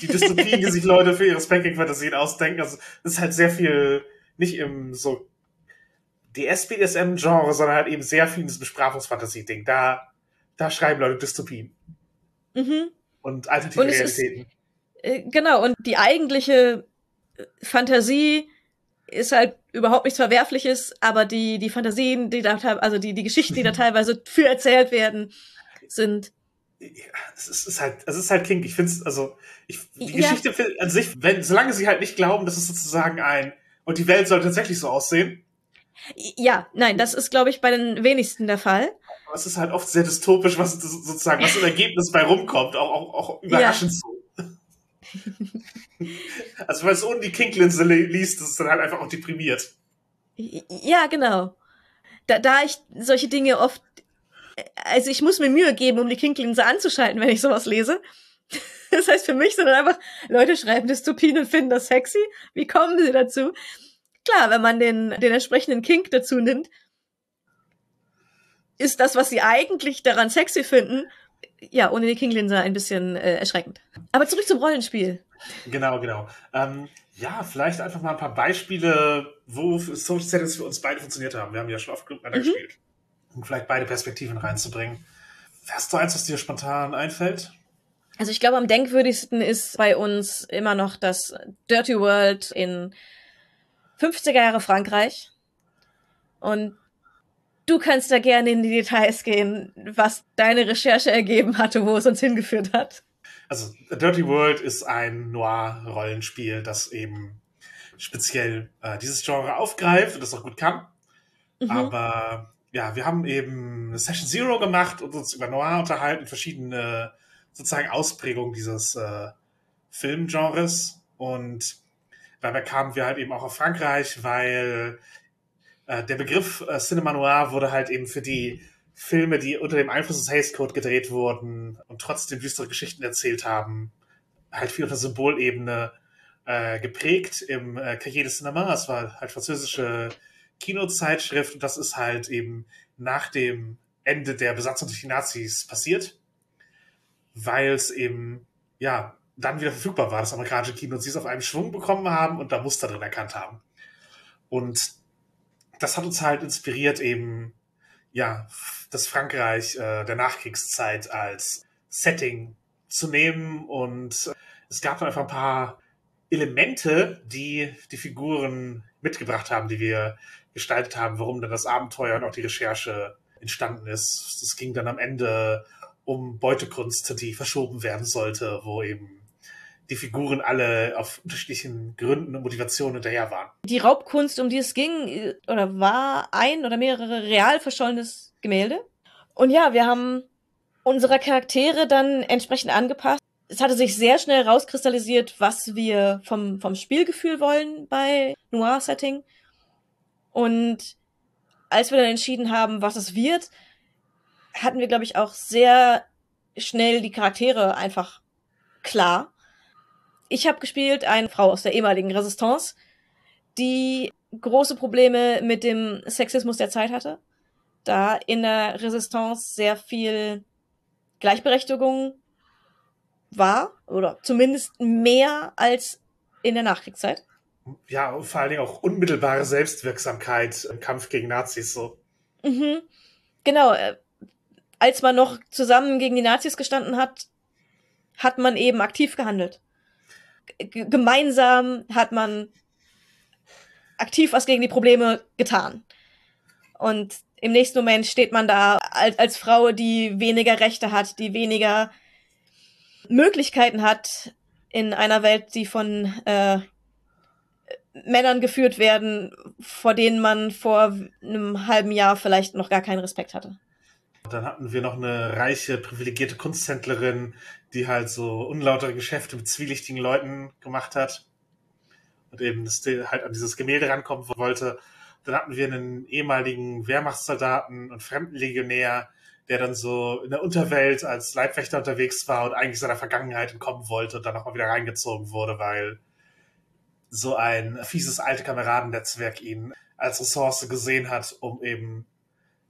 Die Dystopien, die sich Leute für ihre Spanking-Fantasien ausdenken. Also, das ist halt sehr viel, nicht im so DS-BDSM-Genre, sondern halt eben sehr viel in diesem Besprachungsfantasie-Ding. Da, da schreiben Leute Dystopien. Mhm. Und alternative und Realitäten. Ist, äh, genau, und die eigentliche äh, Fantasie ist halt überhaupt nichts Verwerfliches, aber die, die Fantasien, die da, also die, die Geschichten, die da teilweise für erzählt werden, sind. Ja, es ist, ist halt, es ist halt kink. Ich finde es, also, ich, die ja. Geschichte an sich, wenn, solange sie halt nicht glauben, dass es sozusagen ein, und die Welt soll tatsächlich so aussehen. Ja, nein, das ist, glaube ich, bei den wenigsten der Fall. Aber es ist halt oft sehr dystopisch, was sozusagen, was im Ergebnis bei rumkommt, auch, auch, auch überraschend ja. so. also, wenn es ohne die Kinklinse liest, ist es dann halt einfach auch deprimiert. Ja, genau. Da, da ich solche Dinge oft, also ich muss mir Mühe geben, um die Kinklinse anzuschalten, wenn ich sowas lese. Das heißt, für mich sind dann einfach, Leute schreiben Dystopien und finden das sexy. Wie kommen sie dazu? Klar, wenn man den, den entsprechenden Kink dazu nimmt, ist das, was sie eigentlich daran sexy finden, ja, ohne die King-Linse ein bisschen äh, erschreckend. Aber zurück zum Rollenspiel. Genau, genau. Ähm, ja, vielleicht einfach mal ein paar Beispiele, wo Social Settings für uns beide funktioniert haben. Wir haben ja schon oft miteinander mhm. gespielt. Um vielleicht beide Perspektiven reinzubringen. Hast du eins, was dir spontan einfällt? Also ich glaube, am denkwürdigsten ist bei uns immer noch das Dirty World in 50er Jahre Frankreich. Und Du kannst da gerne in die Details gehen, was deine Recherche ergeben hatte, wo es uns hingeführt hat. Also, A Dirty World ist ein Noir-Rollenspiel, das eben speziell äh, dieses Genre aufgreift und das auch gut kann. Mhm. Aber ja, wir haben eben Session Zero gemacht und uns über Noir unterhalten, verschiedene sozusagen Ausprägungen dieses äh, Filmgenres. Und dabei kamen wir halt eben auch auf Frankreich, weil äh, der Begriff äh, Cinema Noir wurde halt eben für die Filme, die unter dem Einfluss des Hays Code gedreht wurden und trotzdem düstere Geschichten erzählt haben, halt viel auf der Symbolebene äh, geprägt im äh, Cahiers de Cinema. Das war halt französische Kinozeitschrift und das ist halt eben nach dem Ende der Besatzung durch die Nazis passiert, weil es eben, ja, dann wieder verfügbar war, das amerikanische Kino, und sie es auf einen Schwung bekommen haben und da Muster drin erkannt haben. Und das hat uns halt inspiriert, eben, ja, das Frankreich äh, der Nachkriegszeit als Setting zu nehmen. Und äh, es gab dann einfach ein paar Elemente, die die Figuren mitgebracht haben, die wir gestaltet haben, warum dann das Abenteuer und auch die Recherche entstanden ist. Es ging dann am Ende um Beutekunst, die verschoben werden sollte, wo eben die Figuren alle auf unterschiedlichen Gründen und Motivationen hinterher waren. Die Raubkunst, um die es ging, oder war ein oder mehrere real verschollenes Gemälde. Und ja, wir haben unsere Charaktere dann entsprechend angepasst. Es hatte sich sehr schnell rauskristallisiert, was wir vom, vom Spielgefühl wollen bei Noir-Setting. Und als wir dann entschieden haben, was es wird, hatten wir, glaube ich, auch sehr schnell die Charaktere einfach klar. Ich habe gespielt eine Frau aus der ehemaligen Resistance, die große Probleme mit dem Sexismus der Zeit hatte, da in der Resistance sehr viel Gleichberechtigung war oder zumindest mehr als in der Nachkriegszeit. ja, vor allen Dingen auch unmittelbare Selbstwirksamkeit im Kampf gegen Nazis so. Mhm. Genau. Äh, als man noch zusammen gegen die Nazis gestanden hat, hat man eben aktiv gehandelt. Gemeinsam hat man aktiv was gegen die Probleme getan. Und im nächsten Moment steht man da als, als Frau, die weniger Rechte hat, die weniger Möglichkeiten hat in einer Welt, die von äh, Männern geführt werden, vor denen man vor einem halben Jahr vielleicht noch gar keinen Respekt hatte. Dann hatten wir noch eine reiche, privilegierte Kunsthändlerin, die halt so unlautere Geschäfte mit zwielichtigen Leuten gemacht hat und eben halt an dieses Gemälde rankommen wollte. Dann hatten wir einen ehemaligen Wehrmachtssoldaten und Fremdenlegionär, der dann so in der Unterwelt als Leibwächter unterwegs war und eigentlich seiner Vergangenheit entkommen wollte und dann nochmal wieder reingezogen wurde, weil so ein fieses alte Kameradennetzwerk ihn als Ressource gesehen hat, um eben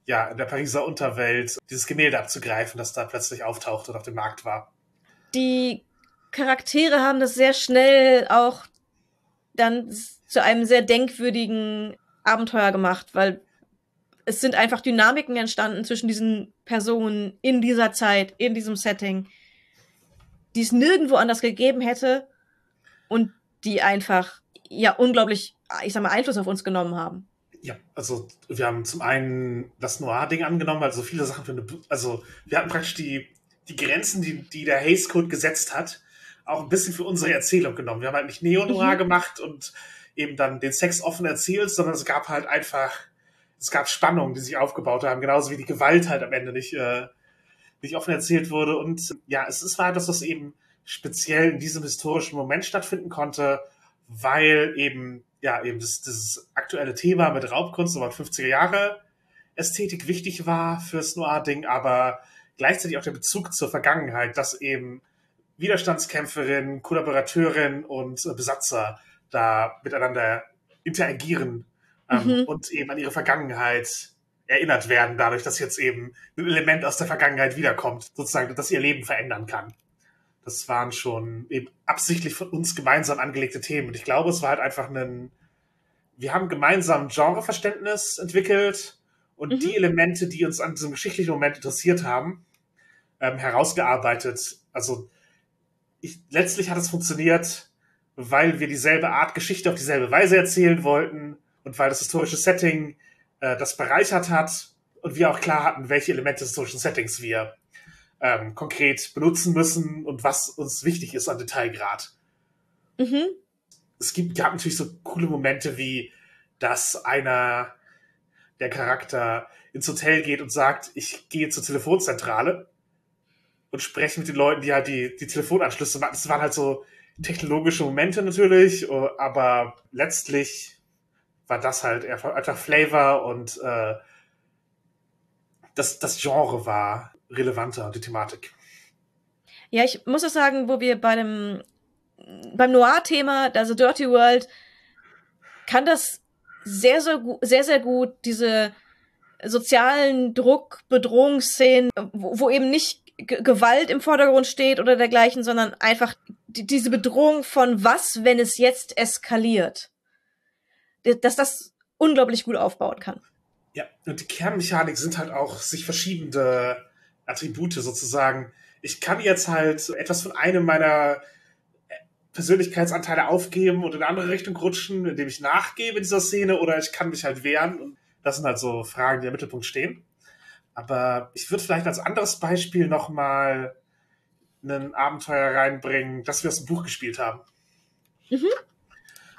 ja in der Pariser Unterwelt dieses Gemälde abzugreifen, das da plötzlich auftaucht und auf dem Markt war. Die Charaktere haben das sehr schnell auch dann zu einem sehr denkwürdigen Abenteuer gemacht, weil es sind einfach Dynamiken entstanden zwischen diesen Personen in dieser Zeit, in diesem Setting, die es nirgendwo anders gegeben hätte und die einfach ja unglaublich, ich sag mal, Einfluss auf uns genommen haben. Ja, also wir haben zum einen das Noir-Ding angenommen, also viele Sachen für eine, also wir hatten praktisch die, die Grenzen, die, die der Haze Code gesetzt hat, auch ein bisschen für unsere Erzählung genommen. Wir haben halt nicht Neo-Noir mhm. gemacht und eben dann den Sex offen erzählt, sondern es gab halt einfach, es gab Spannungen, die sich aufgebaut haben, genauso wie die Gewalt halt am Ende nicht, äh, nicht offen erzählt wurde. Und ja, es ist war etwas, was eben speziell in diesem historischen Moment stattfinden konnte, weil eben, ja, eben das, das aktuelle Thema mit Raubkunst über 50er Jahre Ästhetik wichtig war fürs Noir-Ding, aber gleichzeitig auch der Bezug zur Vergangenheit, dass eben Widerstandskämpferin, Kollaborateurin und äh, Besatzer da miteinander interagieren ähm, mhm. und eben an ihre Vergangenheit erinnert werden, dadurch, dass jetzt eben ein Element aus der Vergangenheit wiederkommt, sozusagen, das ihr Leben verändern kann. Das waren schon eben absichtlich von uns gemeinsam angelegte Themen. Und ich glaube, es war halt einfach ein, wir haben gemeinsam Genreverständnis entwickelt und mhm. die Elemente, die uns an diesem geschichtlichen Moment interessiert haben, ähm, herausgearbeitet. Also ich, letztlich hat es funktioniert, weil wir dieselbe Art Geschichte auf dieselbe Weise erzählen wollten und weil das historische Setting äh, das bereichert hat und wir auch klar hatten, welche Elemente des historischen Settings wir ähm, konkret benutzen müssen und was uns wichtig ist an Detailgrad. Mhm. Es gibt, gab natürlich so coole Momente wie, dass einer der Charakter ins Hotel geht und sagt, ich gehe zur Telefonzentrale und spreche mit den Leuten, die halt die, die Telefonanschlüsse machen. Das waren halt so technologische Momente natürlich, äh, aber letztlich war das halt einfach Flavor und äh, das, das Genre war relevanter, die Thematik. Ja, ich muss auch sagen, wo wir bei dem beim Noir-Thema, also Dirty World, kann das sehr, sehr, sehr, sehr gut diese sozialen Druck, Bedrohungsszenen, wo, wo eben nicht G Gewalt im Vordergrund steht oder dergleichen, sondern einfach die, diese Bedrohung von was, wenn es jetzt eskaliert. Dass das unglaublich gut aufbauen kann. Ja, und die Kernmechanik sind halt auch sich verschiedene Attribute sozusagen. Ich kann jetzt halt etwas von einem meiner Persönlichkeitsanteile aufgeben und in eine andere Richtung rutschen, indem ich nachgebe in dieser Szene, oder ich kann mich halt wehren. Und das sind halt so Fragen, die im Mittelpunkt stehen. Aber ich würde vielleicht als anderes Beispiel nochmal ein Abenteuer reinbringen, das wir aus dem Buch gespielt haben. Mhm.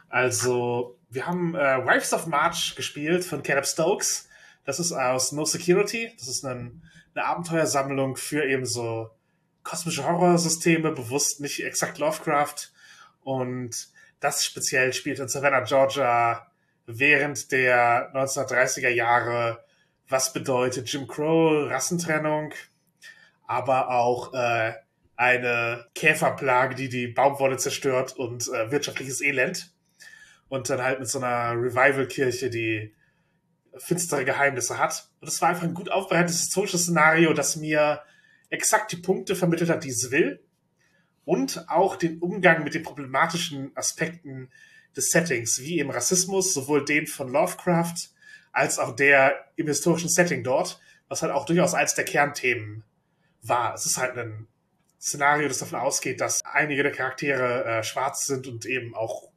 Also, wir haben äh, Wives of March gespielt von Caleb Stokes. Das ist aus No Security. Das ist ein, eine Abenteuersammlung für eben so kosmische Horrorsysteme, bewusst nicht exakt Lovecraft. Und das speziell spielt in Savannah, Georgia während der 1930er Jahre was bedeutet Jim Crow, Rassentrennung, aber auch äh, eine Käferplage, die die Baumwolle zerstört und äh, wirtschaftliches Elend. Und dann halt mit so einer Revival-Kirche, die finstere Geheimnisse hat. Und es war einfach ein gut aufbereitetes historisches Szenario, das mir exakt die Punkte vermittelt hat, die es will. Und auch den Umgang mit den problematischen Aspekten, des Settings, wie im Rassismus, sowohl den von Lovecraft als auch der im historischen Setting dort, was halt auch durchaus eins der Kernthemen war. Es ist halt ein Szenario, das davon ausgeht, dass einige der Charaktere äh, schwarz sind und eben auch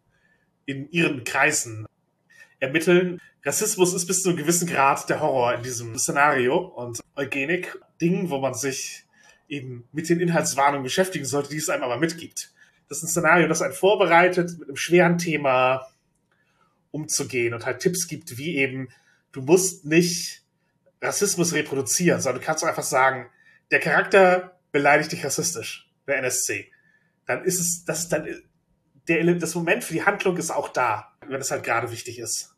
in ihren Kreisen ermitteln. Rassismus ist bis zu einem gewissen Grad der Horror in diesem Szenario und Eugenik, Ding, wo man sich eben mit den Inhaltswarnungen beschäftigen sollte, die es einem aber mitgibt. Das ist ein Szenario, das einen vorbereitet, mit einem schweren Thema umzugehen und halt Tipps gibt, wie eben, du musst nicht Rassismus reproduzieren, sondern du kannst einfach sagen, der Charakter beleidigt dich rassistisch, der NSC. Dann ist es, das dann, der, das Moment für die Handlung ist auch da, wenn es halt gerade wichtig ist.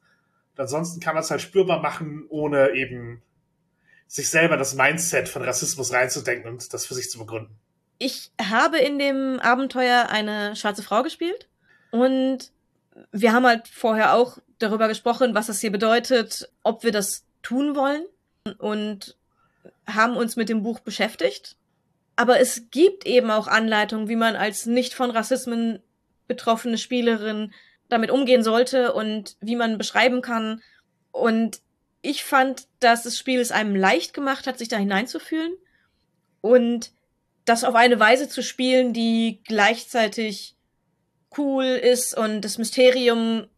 Und ansonsten kann man es halt spürbar machen, ohne eben sich selber das Mindset von Rassismus reinzudenken und das für sich zu begründen. Ich habe in dem Abenteuer eine schwarze Frau gespielt und wir haben halt vorher auch darüber gesprochen, was das hier bedeutet, ob wir das tun wollen und haben uns mit dem Buch beschäftigt. Aber es gibt eben auch Anleitungen, wie man als nicht von Rassismen betroffene Spielerin damit umgehen sollte und wie man beschreiben kann. Und ich fand, dass das Spiel es einem leicht gemacht hat, sich da hineinzufühlen und das auf eine Weise zu spielen, die gleichzeitig cool ist und das Mysterium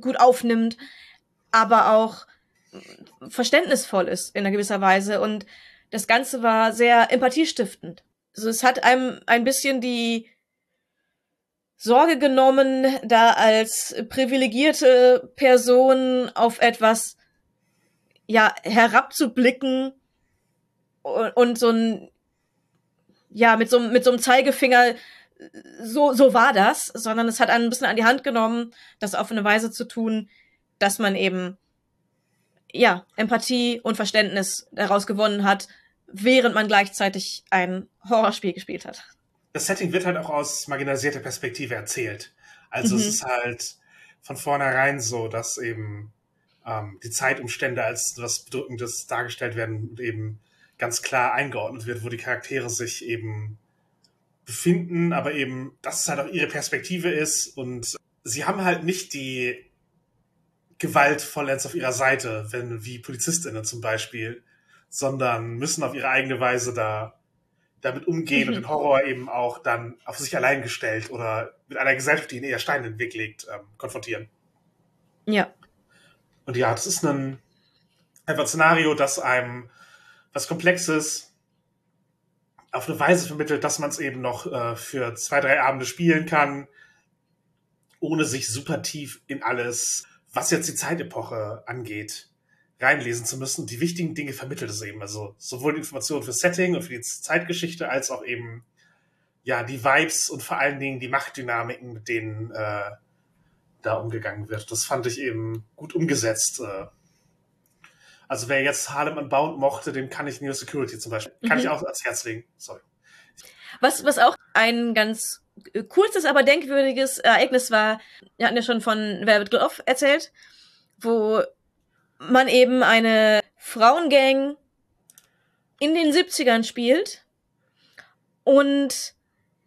gut aufnimmt, aber auch verständnisvoll ist in einer gewisser Weise. Und das Ganze war sehr empathiestiftend. Also es hat einem ein bisschen die Sorge genommen, da als privilegierte Person auf etwas ja herabzublicken und, und so ein ja mit so mit so einem Zeigefinger so so war das, sondern es hat einen ein bisschen an die Hand genommen, das auf eine Weise zu tun, dass man eben ja Empathie und Verständnis daraus gewonnen hat, während man gleichzeitig ein Horrorspiel gespielt hat. Das Setting wird halt auch aus marginalisierter Perspektive erzählt. Also mhm. es ist halt von vornherein so, dass eben ähm, die Zeitumstände als was Bedrückendes dargestellt werden und eben ganz klar eingeordnet wird, wo die Charaktere sich eben befinden, aber eben, dass es halt auch ihre Perspektive ist und sie haben halt nicht die Gewalt vollends auf ihrer Seite, wenn wie Polizistinnen zum Beispiel, sondern müssen auf ihre eigene Weise da damit umgehen mhm. und den Horror eben auch dann auf sich allein gestellt oder mit einer Gesellschaft, die ihnen eher Steine in den Weg legt, ähm, konfrontieren. Ja. Und ja, das ist ein einfach ein Szenario, das einem was Komplexes auf eine Weise vermittelt, dass man es eben noch äh, für zwei, drei Abende spielen kann, ohne sich super tief in alles, was jetzt die Zeitepoche angeht, reinlesen zu müssen. Die wichtigen Dinge vermittelt es eben. Also sowohl die Informationen für Setting und für die Zeitgeschichte, als auch eben ja die Vibes und vor allen Dingen die Machtdynamiken, mit denen äh, da umgegangen wird. Das fand ich eben gut umgesetzt. Äh. Also wer jetzt Harlem Unbound mochte, dem kann ich Neo Security zum Beispiel, kann mhm. ich auch ans Herz legen. Sorry. Was, was auch ein ganz kurzes, aber denkwürdiges Ereignis war, wir hatten ja schon von Velvet Glove erzählt, wo man eben eine Frauengang in den 70ern spielt. Und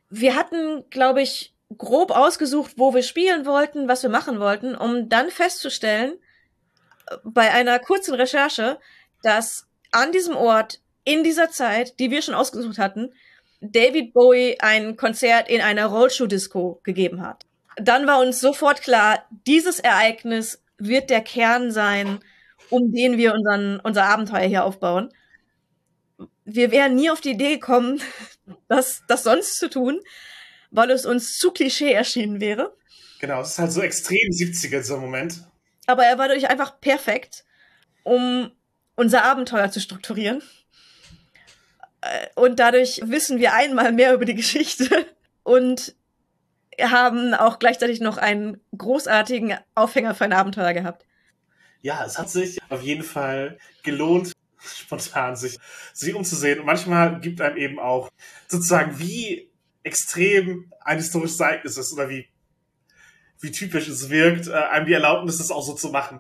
wir hatten, glaube ich, grob ausgesucht, wo wir spielen wollten, was wir machen wollten, um dann festzustellen, bei einer kurzen Recherche, dass an diesem Ort, in dieser Zeit, die wir schon ausgesucht hatten, David Bowie ein Konzert in einer Rollschuh-Disco gegeben hat. Dann war uns sofort klar, dieses Ereignis wird der Kern sein, um den wir unseren, unser Abenteuer hier aufbauen. Wir wären nie auf die Idee gekommen, das, das sonst zu tun weil es uns zu Klischee erschienen wäre. Genau, es ist halt so extrem 70er dieser Moment. Aber er war dadurch einfach perfekt, um unser Abenteuer zu strukturieren. Äh, und dadurch wissen wir einmal mehr über die Geschichte und haben auch gleichzeitig noch einen großartigen Aufhänger für ein Abenteuer gehabt. Ja, es hat sich auf jeden Fall gelohnt, spontan sich, sich umzusehen. Und manchmal gibt einem eben auch sozusagen, wie extrem ein historisches Ereignis ist oder wie, wie typisch es wirkt, äh, einem die Erlaubnis, das auch so zu machen.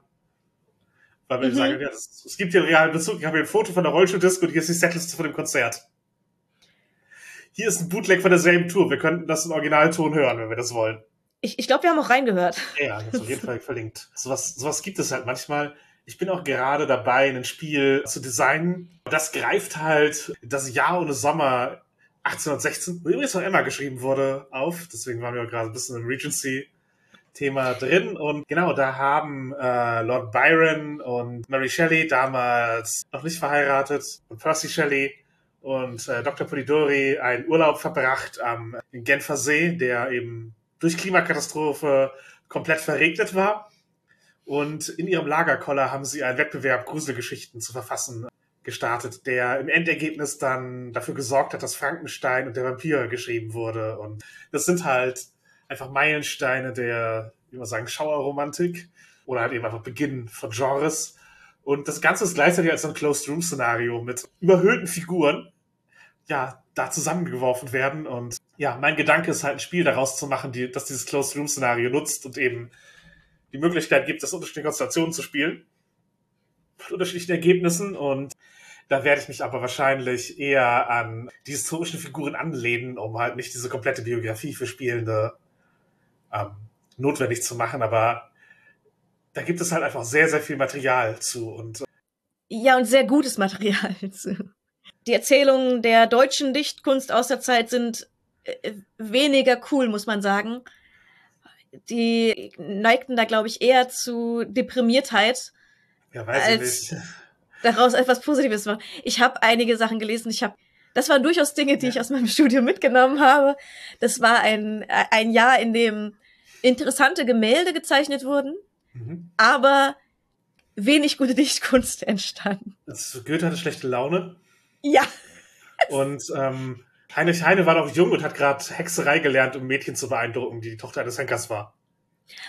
Weil wir mhm. sagen, ja, es gibt hier einen realen Bezug. Ich habe hier ein Foto von der Rollschuh-Disco und hier ist die Setliste von dem Konzert. Hier ist ein Bootleg von derselben Tour. Wir könnten das in Originalton hören, wenn wir das wollen. Ich, ich glaube, wir haben auch reingehört. Ja, das ist auf jeden Fall verlinkt. Sowas, sowas gibt es halt manchmal. Ich bin auch gerade dabei, ein Spiel zu designen. Das greift halt das Jahr ohne Sommer 1816, wo übrigens von Emma geschrieben wurde, auf. Deswegen waren wir gerade ein bisschen im Regency-Thema drin. Und genau, da haben äh, Lord Byron und Mary Shelley, damals noch nicht verheiratet, und Percy Shelley und äh, Dr. Polidori einen Urlaub verbracht am Genfer See, der eben durch Klimakatastrophe komplett verregnet war. Und in ihrem Lagerkoller haben sie einen Wettbewerb, Gruselgeschichten zu verfassen, gestartet, der im Endergebnis dann dafür gesorgt hat, dass Frankenstein und der Vampir geschrieben wurde. Und das sind halt einfach Meilensteine der, wie man sagen, Schauerromantik oder halt eben einfach Beginn von Genres. Und das Ganze ist gleichzeitig als ein Closed-Room-Szenario mit überhöhten Figuren, ja, da zusammengeworfen werden. Und ja, mein Gedanke ist halt ein Spiel daraus zu machen, die, das dieses Closed-Room-Szenario nutzt und eben die Möglichkeit gibt, das unterschiedliche Konstellationen zu spielen. Unterschiedlichen Ergebnissen. Und da werde ich mich aber wahrscheinlich eher an die historischen Figuren anlehnen, um halt nicht diese komplette Biografie für Spielende ähm, notwendig zu machen. Aber da gibt es halt einfach sehr, sehr viel Material zu. Und äh, ja, und sehr gutes Material zu. Die Erzählungen der deutschen Dichtkunst aus der Zeit sind äh, weniger cool, muss man sagen. Die neigten da, glaube ich, eher zu Deprimiertheit, ja, weiß als ich nicht. daraus etwas Positives machen. Ich habe einige Sachen gelesen. Ich habe, das waren durchaus Dinge, die Ja. ich aus meinem Studium mitgenommen habe. Das war ein ein Jahr, in dem interessante Gemälde gezeichnet wurden, Mhm. aber wenig gute Dichtkunst entstand. Das, Goethe hatte schlechte Laune. Ja, Und ähm, Heinrich Heine war noch jung und hat gerade Hexerei gelernt, um Mädchen zu beeindrucken, die die Tochter eines Henkers war.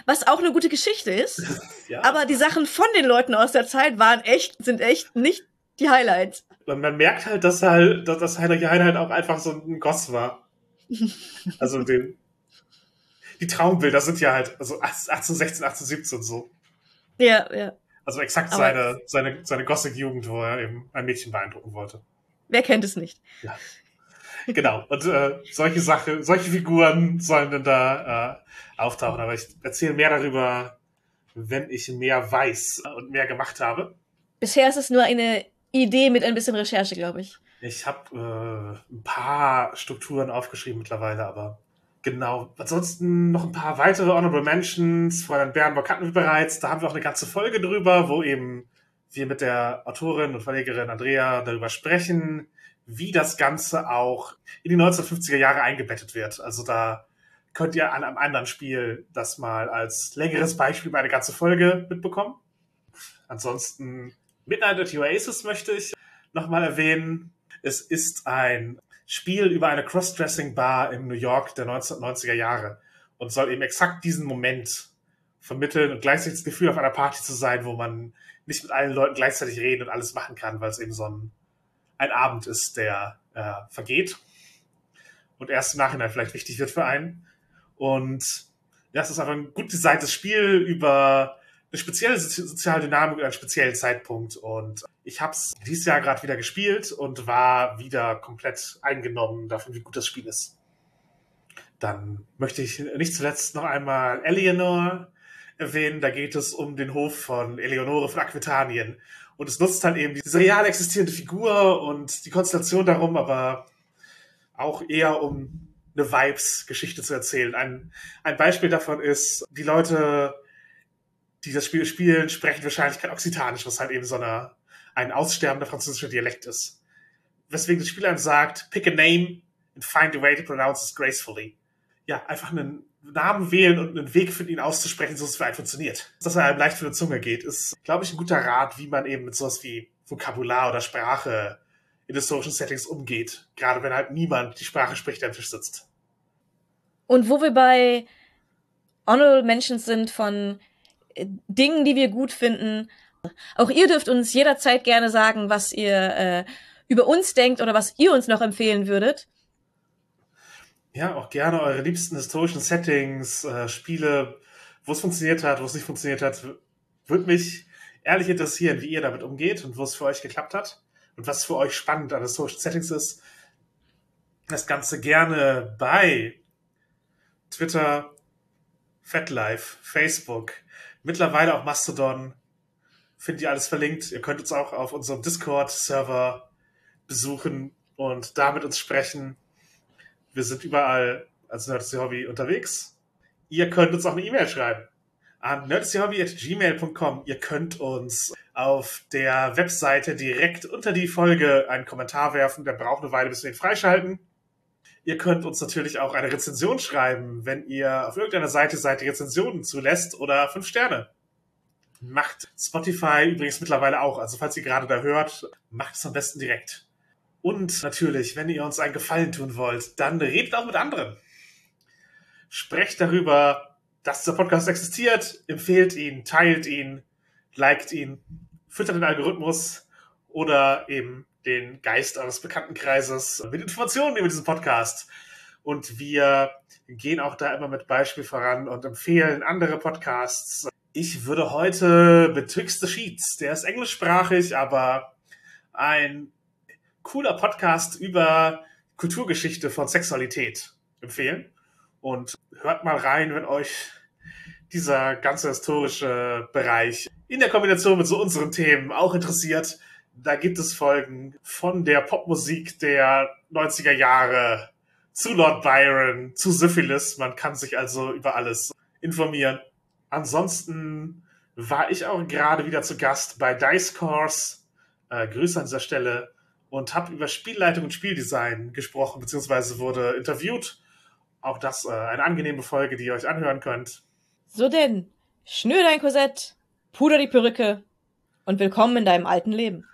Was auch eine gute Geschichte ist. Ja. Aber die Sachen von den Leuten aus der Zeit waren echt, sind echt nicht die Highlights. man, man merkt halt, dass halt, dass, dass Heinrich Heine halt auch einfach so ein Goss war. Also den, die Traumbilder sind ja halt, also 1816, 1817 so. Ja, ja. Also exakt Aber- seine, seine, seine Gothic-Jugend, wo er eben ein Mädchen beeindrucken wollte. Wer kennt es nicht? Genau. Und äh, solche Sachen, solche Figuren sollen dann da äh, auftauchen. Aber ich erzähle mehr darüber, wenn ich mehr weiß und mehr gemacht habe. Bisher ist es nur eine Idee mit ein bisschen Recherche, glaube ich. Ich habe äh, ein paar Strukturen aufgeschrieben mittlerweile, aber genau. Ansonsten noch ein paar weitere Honorable Mentions. Fräulein Bernburg hatten wir bereits. Da haben wir auch eine ganze Folge drüber, wo eben wir mit der Autorin und Verlegerin Andrea darüber sprechen, wie das Ganze auch in die 1950er Jahre eingebettet wird. Also da könnt ihr an einem anderen Spiel das mal als längeres Beispiel bei einer ganzen Folge mitbekommen. Ansonsten Midnight at the Oasis möchte ich nochmal erwähnen. Es ist ein Spiel über eine Crossdressing-Bar in New York der 1990er Jahre und soll eben exakt diesen Moment vermitteln und gleichzeitig das Gefühl, auf einer Party zu sein, wo man nicht mit allen Leuten gleichzeitig reden und alles machen kann, weil es eben so ein, ein Abend ist, der äh, vergeht und erst im Nachhinein vielleicht wichtig wird für einen. Und ja, es ist einfach ein gut designtes Spiel über eine spezielle sozi- soziale Dynamik und einen speziellen Zeitpunkt. Und ich habe es dieses Jahr gerade wieder gespielt und war wieder komplett eingenommen davon, wie gut das Spiel ist. Dann möchte ich nicht zuletzt noch einmal Eleanor erwähnen. Da geht es um den Hof von Eleonore von Aquitanien. Und es nutzt halt eben diese real existierende Figur und die Konstellation darum, aber auch eher um eine Vibes-Geschichte zu erzählen. Ein, ein Beispiel davon ist, die Leute, die das Spiel spielen, sprechen wahrscheinlich kein Occitanisch, was halt eben so eine, ein aussterbender französischer Dialekt ist. Weswegen das Spiel einem sagt, pick a name and find a way to pronounce it gracefully. Ja, einfach einen Namen wählen und einen Weg finden, ihn auszusprechen, so dass es für einen funktioniert. Dass er einem leicht von der Zunge geht, ist, glaube ich, ein guter Rat, wie man eben mit sowas wie Vokabular oder Sprache in historischen Settings umgeht. Gerade wenn halt niemand die Sprache spricht, der am Tisch sitzt. Und wo wir bei Honorable Mentions sind von äh, Dingen, die wir gut finden. Auch ihr dürft uns jederzeit gerne sagen, was ihr äh, über uns denkt oder was ihr uns noch empfehlen würdet. Ja, auch gerne eure liebsten historischen Settings, äh, Spiele, wo es funktioniert hat, wo es nicht funktioniert hat. Würde mich ehrlich interessieren, wie ihr damit umgeht und wo es für euch geklappt hat und was für euch spannend an historischen Settings ist. Das Ganze gerne bei Twitter, FetLife, Facebook, mittlerweile auch Mastodon. Findet ihr alles verlinkt. Ihr könnt uns auch auf unserem Discord-Server besuchen und da mit uns sprechen. Wir sind überall als Nerdsy Hobby unterwegs. Ihr könnt uns auch eine E-Mail schreiben an nerdsdyhobby.gmail.com. Ihr könnt uns auf der Webseite direkt unter die Folge einen Kommentar werfen. Der braucht eine Weile, bis wir ihn freischalten. Ihr könnt uns natürlich auch eine Rezension schreiben, wenn ihr auf irgendeiner Seite seid, die Rezensionen zulässt oder fünf Sterne. Macht Spotify übrigens mittlerweile auch. Also falls ihr gerade da hört, macht es am besten direkt. Und natürlich, wenn ihr uns einen Gefallen tun wollt, dann redet auch mit anderen. Sprecht darüber, dass dieser Podcast existiert, empfehlt ihn, teilt ihn, liked ihn, füttert den Algorithmus oder eben den Geist eures Bekanntenkreises mit Informationen über diesen Podcast. Und wir gehen auch da immer mit Beispiel voran und empfehlen andere Podcasts. Ich würde heute Betwixt the Sheets, der ist englischsprachig, aber ein cooler Podcast über Kulturgeschichte von Sexualität empfehlen. Und hört mal rein, wenn euch dieser ganze historische Bereich in der Kombination mit so unseren Themen auch interessiert. Da gibt es Folgen von der Popmusik der 90er Jahre zu Lord Byron, zu Syphilis. Man kann sich also über alles informieren. Ansonsten war ich auch gerade wieder zu Gast bei Dice Course. Äh, Grüße an dieser Stelle. Und habe über Spielleitung und Spieldesign gesprochen, beziehungsweise wurde interviewt. Auch das äh, eine angenehme Folge, die ihr euch anhören könnt. So denn, schnür dein Korsett, puder die Perücke und willkommen in deinem alten Leben.